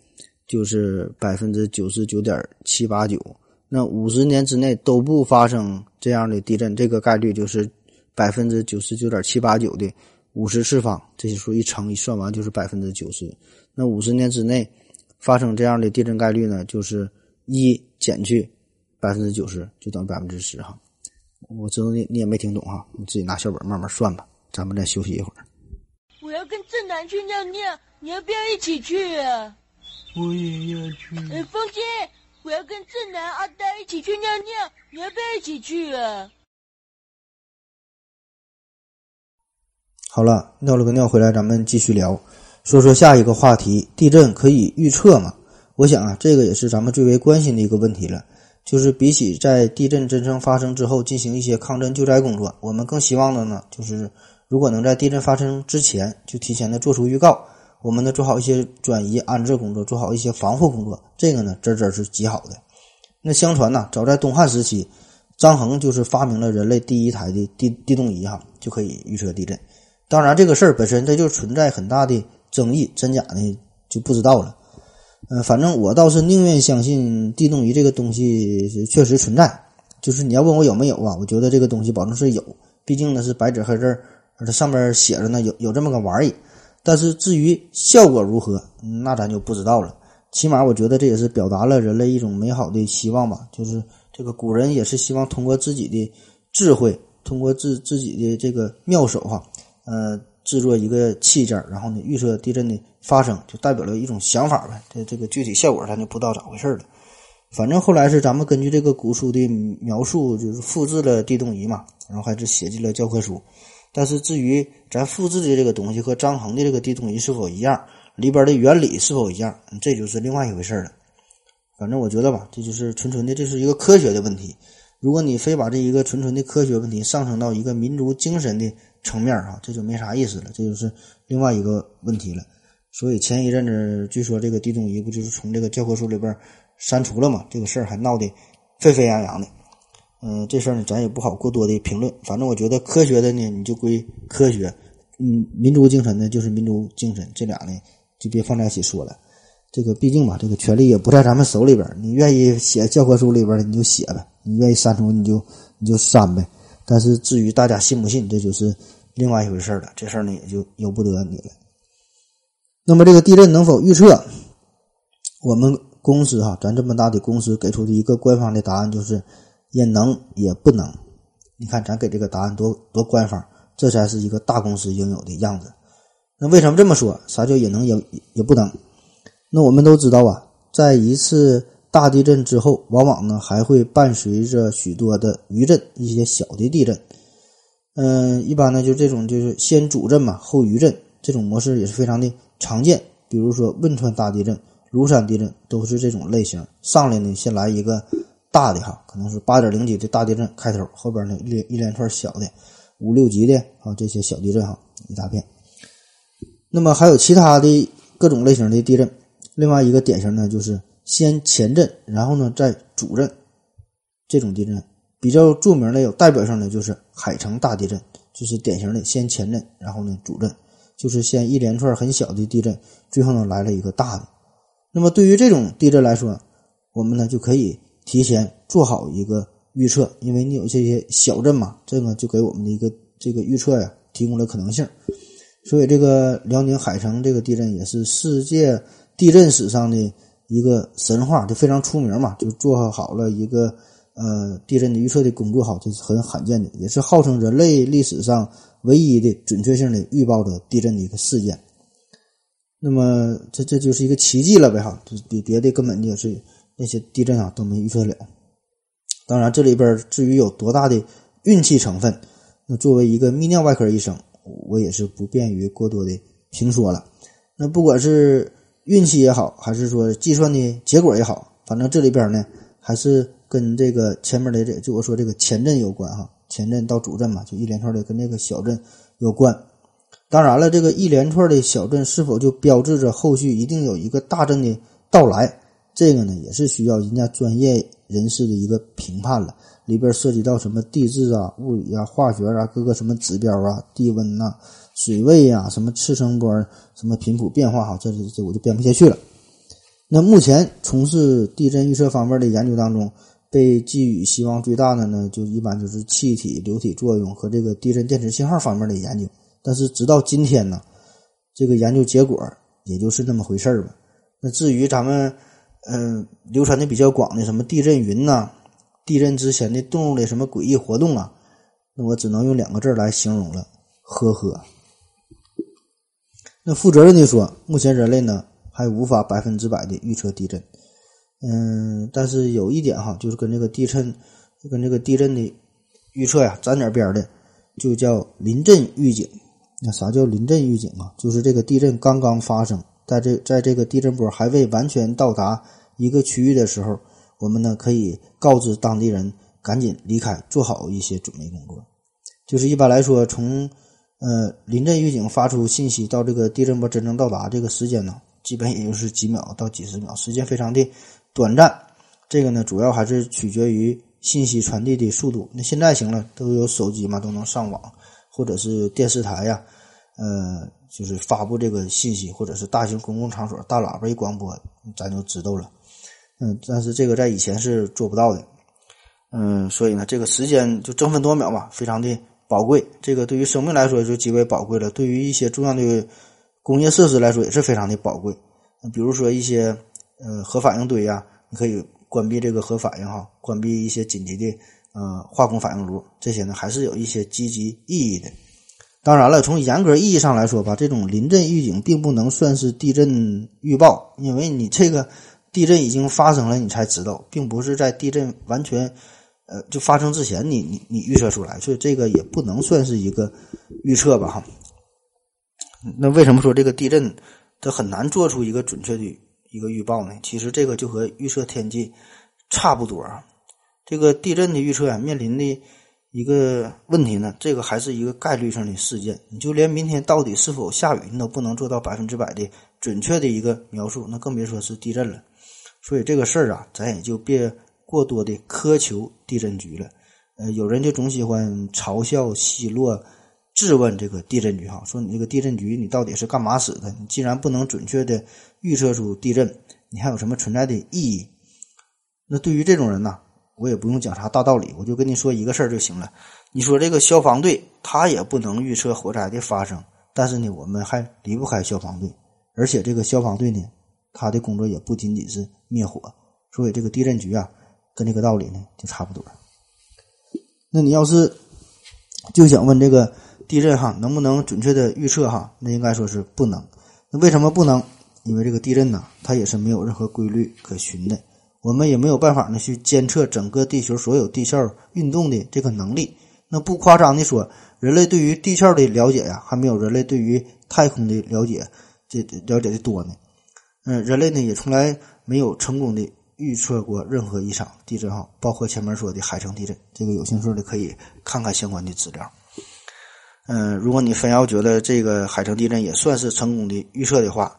Speaker 2: 就是百分之九十九点七八九。那五十年之内都不发生这样的地震，这个概率就是百分之九十九点七八九的五十次方，这些数一乘一算完就是百分之九十。那五十年之内发生这样的地震概率呢，就是。一减去百分之九十，就等于百分之十哈。我知道你你也没听懂哈，你自己拿小本慢慢算吧。咱们再休息一会儿。
Speaker 3: 我要跟正南去尿尿，你要不要一起去啊？
Speaker 4: 我也要去。
Speaker 3: 哎，风姐，我要跟正南、阿呆一起去尿尿，你要不要一起去啊？
Speaker 2: 好了，尿了个尿回来，咱们继续聊，说说下一个话题：地震可以预测吗？我想啊，这个也是咱们最为关心的一个问题了。就是比起在地震真正发生之后进行一些抗震救灾工作，我们更希望的呢，就是如果能在地震发生之前就提前的做出预告，我们呢做好一些转移安置工作，做好一些防护工作，这个呢真真是极好的。那相传呢，早在东汉时期，张衡就是发明了人类第一台的地地动仪哈，就可以预测地震。当然，这个事儿本身它就存在很大的争议，真假呢就不知道了。呃，反正我倒是宁愿相信地动仪这个东西确实存在。就是你要问我有没有啊，我觉得这个东西保证是有，毕竟呢是白纸黑字，而它上面写着呢有有这么个玩意。但是至于效果如何，那咱就不知道了。起码我觉得这也是表达了人类一种美好的希望吧。就是这个古人也是希望通过自己的智慧，通过自自己的这个妙手哈，呃。制作一个器件，然后呢预测地震的发生，就代表了一种想法呗。这这个具体效果咱就不知道咋回事了。反正后来是咱们根据这个古书的描述，就是复制了地动仪嘛，然后还是写进了教科书。但是至于咱复制的这个东西和张衡的这个地动仪是否一样，里边的原理是否一样，这就是另外一回事了。反正我觉得吧，这就是纯纯的这是一个科学的问题。如果你非把这一个纯纯的科学问题上升到一个民族精神的，层面啊，这就没啥意思了，这就是另外一个问题了。所以前一阵子据说这个地动仪不就是从这个教科书里边删除了嘛？这个事儿还闹得沸沸扬扬的。嗯，这事儿呢咱也不好过多的评论。反正我觉得科学的呢你就归科学，嗯，民族精神呢就是民族精神，这俩呢就别放在一起说了。这个毕竟吧，这个权利也不在咱们手里边。你愿意写教科书里边的你就写呗，你愿意删除你就你就删呗。但是至于大家信不信，这就是另外一回事了。这事儿呢，也就由不得你了。那么，这个地震能否预测？我们公司哈，咱这么大的公司给出的一个官方的答案就是也能也不能。你看咱给这个答案多多官方，这才是一个大公司应有的样子。那为什么这么说？啥叫也能也也不能？那我们都知道啊，在一次大地震之后，往往呢还会伴随着许多的余震，一些小的地震。嗯，一般呢就这种就是先主震嘛，后余震这种模式也是非常的常见。比如说汶川大地震、庐山地震都是这种类型。上来呢先来一个大的哈，可能是八点零级的大地震开头，后边呢一连一连串小的五六级的啊这些小地震哈一大片。那么还有其他的各种类型的地震。另外一个典型呢就是先前震，然后呢再主震这种地震。比较著名的有代表性的就是海城大地震，就是典型的先前震，然后呢主震，就是先一连串很小的地震，最后呢来了一个大的。那么对于这种地震来说，我们呢就可以提前做好一个预测，因为你有这些小震嘛，这个就给我们的一个这个预测呀提供了可能性。所以这个辽宁海城这个地震也是世界地震史上的一个神话，就非常出名嘛，就做好了一个。呃，地震的预测的工作，好，这是很罕见的，也是号称人类历史上唯一的准确性的预报的地震的一个事件。那么，这这就是一个奇迹了呗，哈，就比别的根本就是那些地震啊都没预测了。当然，这里边至于有多大的运气成分，那作为一个泌尿外科医生，我也是不便于过多的评说了。那不管是运气也好，还是说计算的结果也好，反正这里边呢，还是。跟这个前面的这就我说这个前震有关哈，前震到主震嘛，就一连串的跟这个小震有关。当然了，这个一连串的小震是否就标志着后续一定有一个大震的到来？这个呢，也是需要人家专业人士的一个评判了。里边涉及到什么地质啊、物理啊、化学啊各个什么指标啊、地温呐、水位啊、什么次声波、什么频谱变化哈，这这这我就编不下去了。那目前从事地震预测方面的研究当中。被寄予希望最大的呢，就一般就是气体流体作用和这个地震电磁信号方面的研究。但是直到今天呢，这个研究结果也就是那么回事儿吧。那至于咱们嗯流传的比较广的什么地震云呐，地震之前的动物的什么诡异活动啊，那我只能用两个字来形容了：呵呵。那负责任的说，目前人类呢还无法百分之百的预测地震。嗯，但是有一点哈，就是跟这个地震，跟这个地震的预测呀沾点边的，就叫临震预警。那啥叫临震预警啊？就是这个地震刚刚发生，在这在这个地震波还未完全到达一个区域的时候，我们呢可以告知当地人赶紧离开，做好一些准备工作。就是一般来说，从呃临震预警发出信息到这个地震波真正到达这个时间呢，基本也就是几秒到几十秒，时间非常的。短暂，这个呢主要还是取决于信息传递的速度。那现在行了，都有手机嘛，都能上网，或者是电视台呀，呃，就是发布这个信息，或者是大型公共场所大喇叭一广播，咱就知道了。嗯，但是这个在以前是做不到的。嗯，所以呢，这个时间就争分夺秒吧，非常的宝贵。这个对于生命来说就极为宝贵了，对于一些重要的工业设施来说也是非常的宝贵。比如说一些。呃，核反应堆呀，你可以关闭这个核反应哈，关闭一些紧急的呃化工反应炉，这些呢还是有一些积极意义的。当然了，从严格意义上来说吧，这种临震预警并不能算是地震预报，因为你这个地震已经发生了，你才知道，并不是在地震完全呃就发生之前你你你预测出来，所以这个也不能算是一个预测吧哈。那为什么说这个地震它很难做出一个准确的？一个预报呢，其实这个就和预测天气差不多啊。这个地震的预测啊，面临的一个问题呢，这个还是一个概率上的事件。你就连明天到底是否下雨，你都不能做到百分之百的准确的一个描述，那更别说是地震了。所以这个事儿啊，咱也就别过多的苛求地震局了。呃，有人就总喜欢嘲笑奚落。质问这个地震局哈，说你这个地震局你到底是干嘛使的？你既然不能准确的预测出地震，你还有什么存在的意义？那对于这种人呢，我也不用讲啥大道理，我就跟你说一个事儿就行了。你说这个消防队他也不能预测火灾的发生，但是呢，我们还离不开消防队，而且这个消防队呢他的工作也不仅仅是灭火，所以这个地震局啊，跟这个道理呢就差不多。那你要是就想问这个地震哈能不能准确的预测哈？那应该说是不能。那为什么不能？因为这个地震呢，它也是没有任何规律可循的，我们也没有办法呢去监测整个地球所有地壳运动的这个能力。那不夸张的说，人类对于地壳的了解呀，还没有人类对于太空的了解这了解的多呢。嗯，人类呢也从来没有成功的预测过任何一场地震哈，包括前面说的海城地震。这个有兴趣的可以看看相关的资料。嗯，如果你非要觉得这个海城地震也算是成功的预测的话，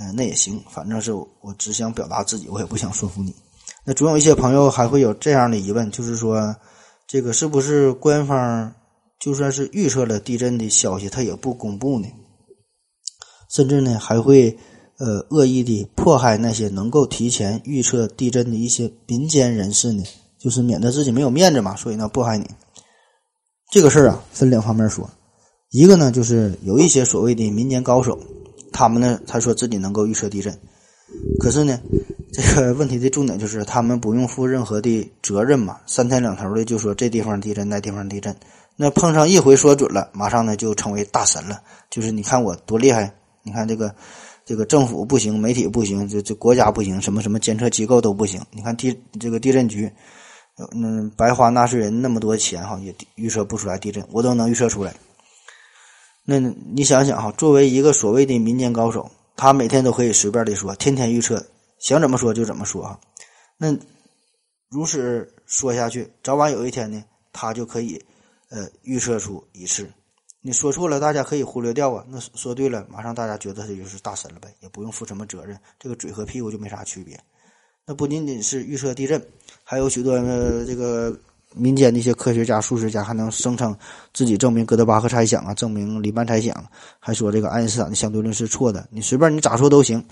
Speaker 2: 嗯，那也行，反正是我只想表达自己，我也不想说服你。那总有一些朋友还会有这样的疑问，就是说。这个是不是官方就算是预测了地震的消息，他也不公布呢？甚至呢还会呃恶意的迫害那些能够提前预测地震的一些民间人士呢？就是免得自己没有面子嘛，所以呢迫害你。这个事儿啊分两方面说，一个呢就是有一些所谓的民间高手，他们呢他说自己能够预测地震，可是呢。这个问题的重点就是他们不用负任何的责任嘛，三天两头的就说这地方地震，那地方地震，那碰上一回说准了，马上呢就成为大神了。就是你看我多厉害，你看这个这个政府不行，媒体不行，这这国家不行，什么什么监测机构都不行。你看地这个地震局，嗯，白花纳税人那么多钱哈，也预测不出来地震，我都能预测出来。那你想想哈，作为一个所谓的民间高手，他每天都可以随便的说，天天预测。想怎么说就怎么说啊，那如此说下去，早晚有一天呢，他就可以呃预测出一次。你说错了，大家可以忽略掉啊；那说对了，马上大家觉得他就是大神了呗，也不用负什么责任。这个嘴和屁股就没啥区别。那不仅仅是预测地震，还有许多呃这个民间的一些科学家、数学家，还能声称自己证明哥德巴赫猜想啊，证明黎曼猜想，还说这个爱因斯坦的相对论是错的。你随便你咋说都行。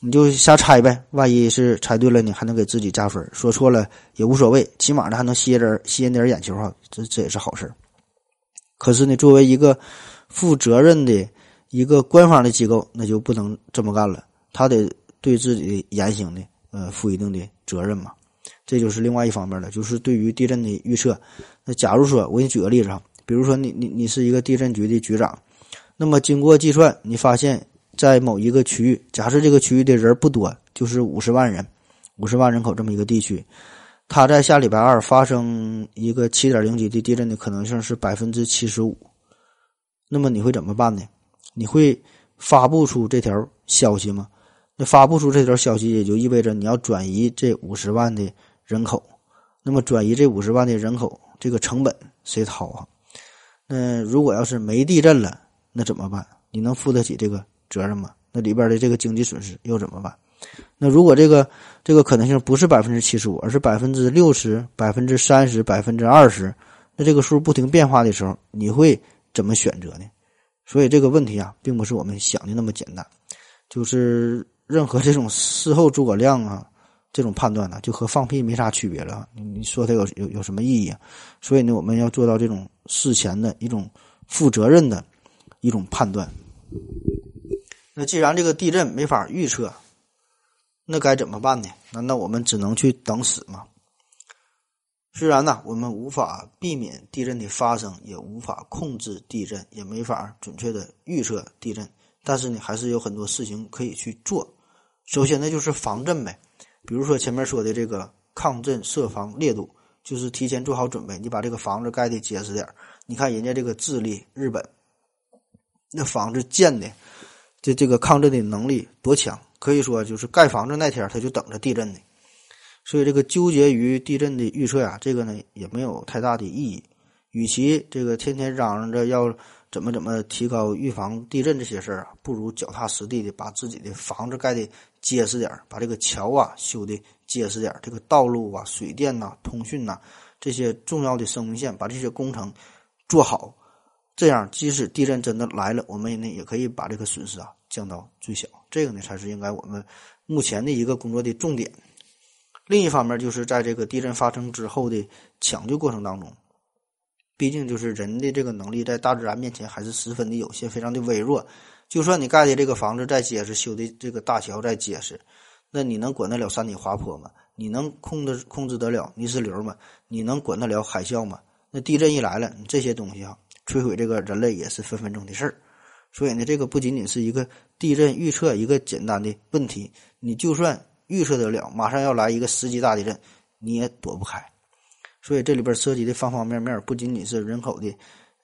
Speaker 2: 你就瞎猜呗，万一是猜对了你，还能给自己加分；说错了也无所谓，起码呢还能吸引人吸引点眼球哈，这这也是好事可是呢，作为一个负责任的一个官方的机构，那就不能这么干了，他得对自己的言行呢，呃，负一定的责任嘛。这就是另外一方面了，就是对于地震的预测。那假如说我给你举个例子哈，比如说你你你是一个地震局的局长，那么经过计算，你发现。在某一个区域，假设这个区域的人不多，就是五十万人，五十万人口这么一个地区，它在下礼拜二发生一个七点零级的地震的可能性是百分之七十五。那么你会怎么办呢？你会发布出这条消息吗？那发布出这条消息也就意味着你要转移这五十万的人口。那么转移这五十万的人口，这个成本谁掏啊？那如果要是没地震了，那怎么办？你能负得起这个？责任吗？那里边的这个经济损失又怎么办？那如果这个这个可能性不是百分之七十五，而是百分之六十、百分之三十、百分之二十，那这个数不停变化的时候，你会怎么选择呢？所以这个问题啊，并不是我们想的那么简单。就是任何这种事后诸葛亮啊，这种判断呢，就和放屁没啥区别了。你说它有有有什么意义？所以呢，我们要做到这种事前的一种负责任的一种判断。那既然这个地震没法预测，那该怎么办呢？难道我们只能去等死吗？虽然呢，我们无法避免地震的发生，也无法控制地震，也没法准确的预测地震，但是呢，还是有很多事情可以去做。首先呢，就是防震呗。比如说前面说的这个抗震设防烈度，就是提前做好准备，你把这个房子盖的结实点你看人家这个智利、日本，那房子建的。这这个抗震的能力多强？可以说就是盖房子那天他就等着地震呢。所以这个纠结于地震的预测呀，这个呢也没有太大的意义。与其这个天天嚷嚷着要怎么怎么提高预防地震这些事儿啊，不如脚踏实地的把自己的房子盖的结实点儿把这个桥啊修的结实点儿这个道路啊、水电呐、通讯呐这些重要的生命线，把这些工程做好。这样，即使地震真的来了，我们呢也可以把这个损失啊降到最小。这个呢才是应该我们目前的一个工作的重点。另一方面，就是在这个地震发生之后的抢救过程当中，毕竟就是人的这个能力在大自然面前还是十分的有限，非常的微弱。就算你盖的这个房子再结实，修的这个大桥再结实，那你能管得了山体滑坡吗？你能控制控制得了泥石流吗？你能管得了海啸吗？那地震一来了，这些东西啊，摧毁这个人类也是分分钟的事儿。所以呢，这个不仅仅是一个地震预测一个简单的问题，你就算预测得了，马上要来一个十级大地震，你也躲不开。所以这里边涉及的方方面面，不仅仅是人口的，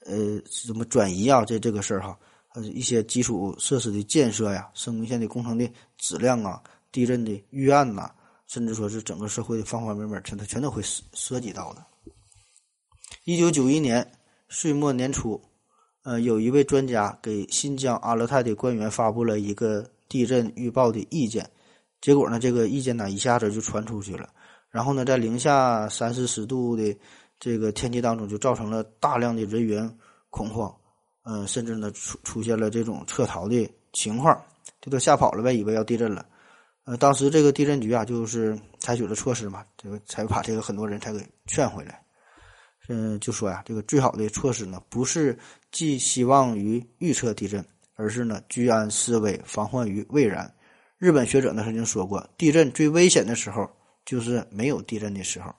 Speaker 2: 呃，什么转移啊，这这个事儿哈，呃，一些基础设施的建设呀，生命线的工程的质量啊，地震的预案呐。甚至说是整个社会的方方面面，全都全都会涉涉及到的。一九九一年岁末年初，呃，有一位专家给新疆阿勒泰的官员发布了一个地震预报的意见，结果呢，这个意见呢一下子就传出去了，然后呢，在零下三四十度的这个天气当中，就造成了大量的人员恐慌，嗯，甚至呢出出现了这种撤逃的情况，这都吓跑了呗，以为要地震了。呃，当时这个地震局啊，就是采取了措施嘛，这个才把这个很多人才给劝回来。嗯，就说呀，这个最好的措施呢，不是寄希望于预测地震，而是呢居安思危，防患于未然。日本学者呢曾经说过，地震最危险的时候就是没有地震的时候。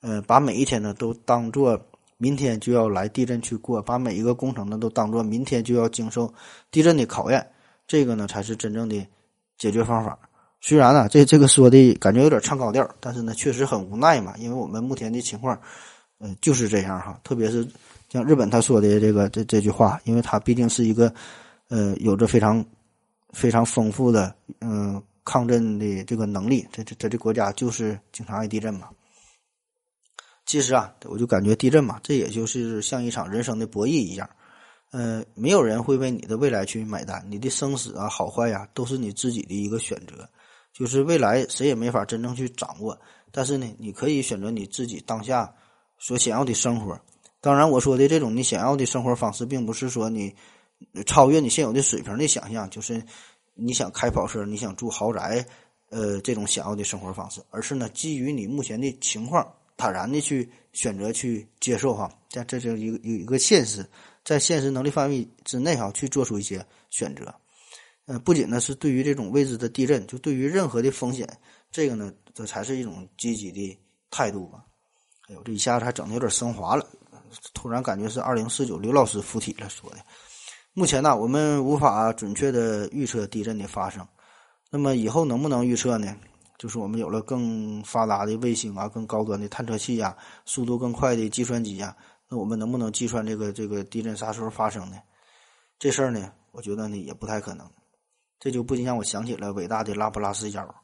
Speaker 2: 呃，把每一天呢都当做明天就要来地震去过，把每一个工程呢都当做明天就要经受地震的考验，这个呢才是真正的解决方法。虽然呢，这这个说的感觉有点唱高调，但是呢，确实很无奈嘛。因为我们目前的情况，嗯，就是这样哈。特别是像日本他说的这个这这句话，因为他毕竟是一个，呃，有着非常非常丰富的嗯抗震的这个能力，这这这这国家就是经常爱地震嘛。其实啊，我就感觉地震嘛，这也就是像一场人生的博弈一样。呃，没有人会为你的未来去买单，你的生死啊、好坏呀，都是你自己的一个选择。就是未来谁也没法真正去掌握，但是呢，你可以选择你自己当下所想要的生活。当然，我说的这种你想要的生活方式，并不是说你超越你现有的水平的想象，就是你想开跑车、你想住豪宅，呃，这种想要的生活方式，而是呢，基于你目前的情况，坦然的去选择去接受哈，这这就一个有一个现实，在现实能力范围之内哈，去做出一些选择。呃，不仅呢是对于这种未知的地震，就对于任何的风险，这个呢，这才是一种积极的态度吧。哎呦，这一下子还整的有点升华了，突然感觉是二零四九刘老师附体了说的。目前呢，我们无法准确的预测地震的发生，那么以后能不能预测呢？就是我们有了更发达的卫星啊，更高端的探测器呀，速度更快的计算机呀，那我们能不能计算这个这个地震啥时候发生呢？这事儿呢，我觉得呢也不太可能。这就不禁让我想起了伟大的拉普拉斯妖，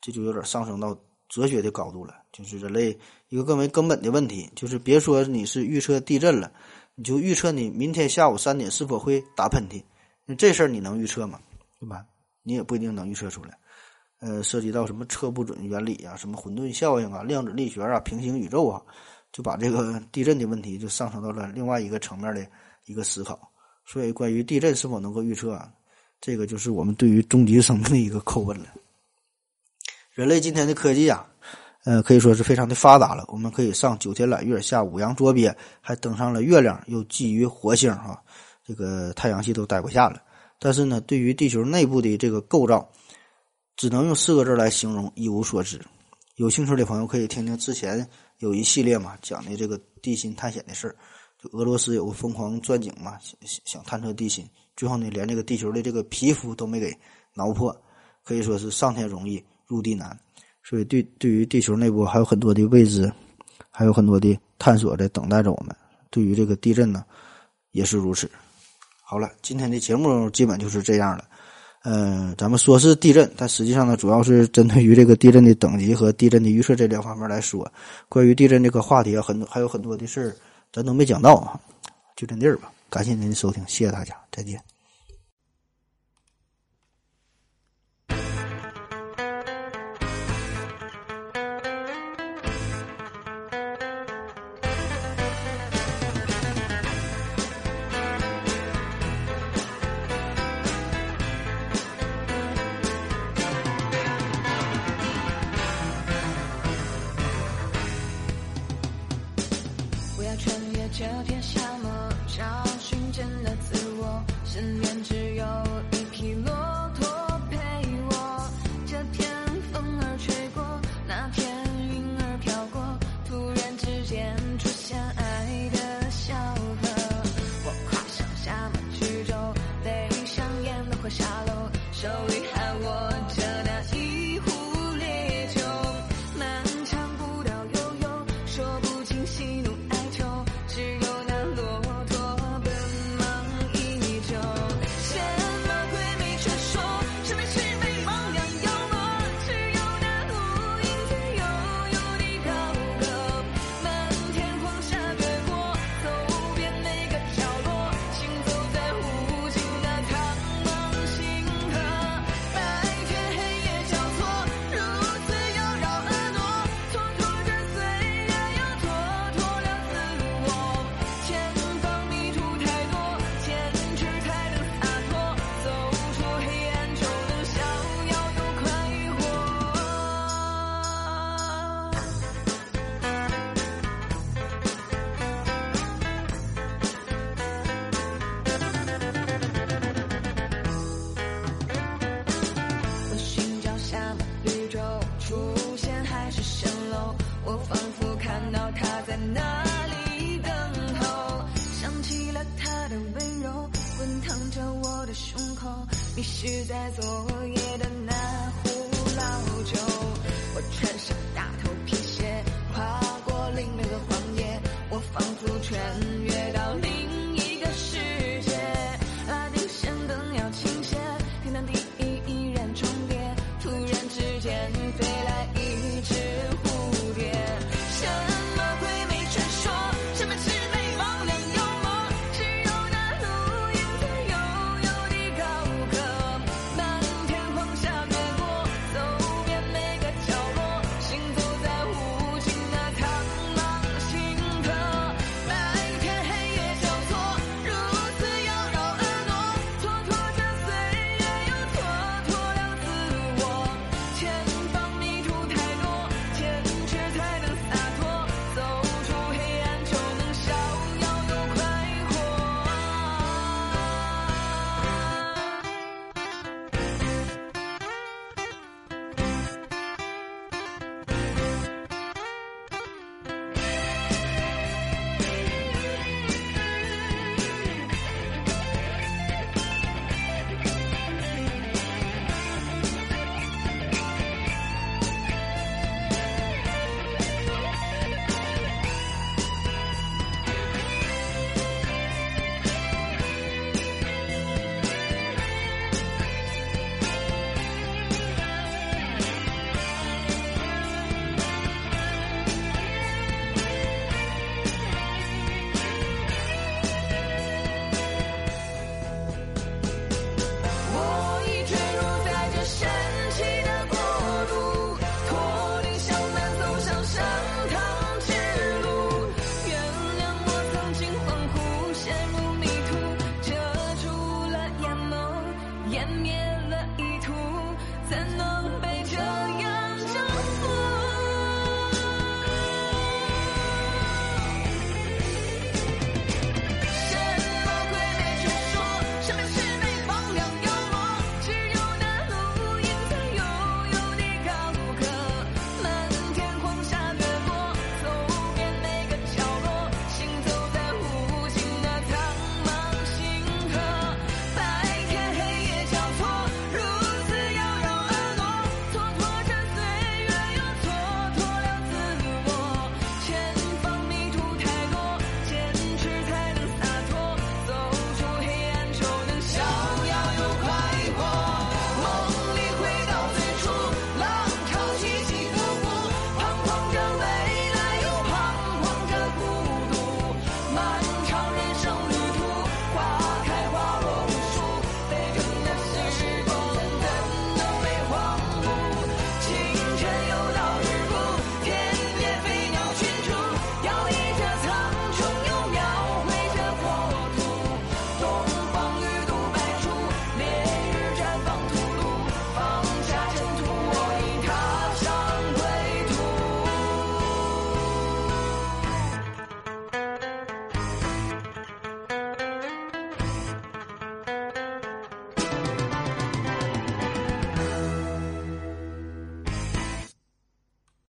Speaker 2: 这就有点上升到哲学的高度了。就是人类一个更为根本的问题，就是别说你是预测地震了，你就预测你明天下午三点是否会打喷嚏，那这事儿你能预测吗？对吧？你也不一定能预测出来。呃，涉及到什么测不准原理啊，什么混沌效应啊，量子力学啊，平行宇宙啊，就把这个地震的问题就上升到了另外一个层面的一个思考。所以，关于地震是否能够预测啊？这个就是我们对于终极生命的一个叩问了。人类今天的科技啊，呃，可以说是非常的发达了。我们可以上九天揽月，下五洋捉鳖，还登上了月亮，又觊觎火星啊，这个太阳系都待不下了。但是呢，对于地球内部的这个构造，只能用四个字来形容：一无所知。有兴趣的朋友可以听听之前有一系列嘛讲的这个地心探险的事儿。就俄罗斯有个疯狂钻井嘛，想想探测地心。最后呢，连这个地球的这个皮肤都没给挠破，可以说是上天容易入地难。所以，对对于地球内部还有很多的未知，还有很多的探索在等待着我们。对于这个地震呢，也是如此。好了，今天的节目基本就是这样了。嗯，咱们说是地震，但实际上呢，主要是针对于这个地震的等级和地震的预测这两方面来说。关于地震这个话题啊，很还有很多的事儿，咱都没讲到啊，就这地儿吧。感谢您的收听，谢谢大家，再见。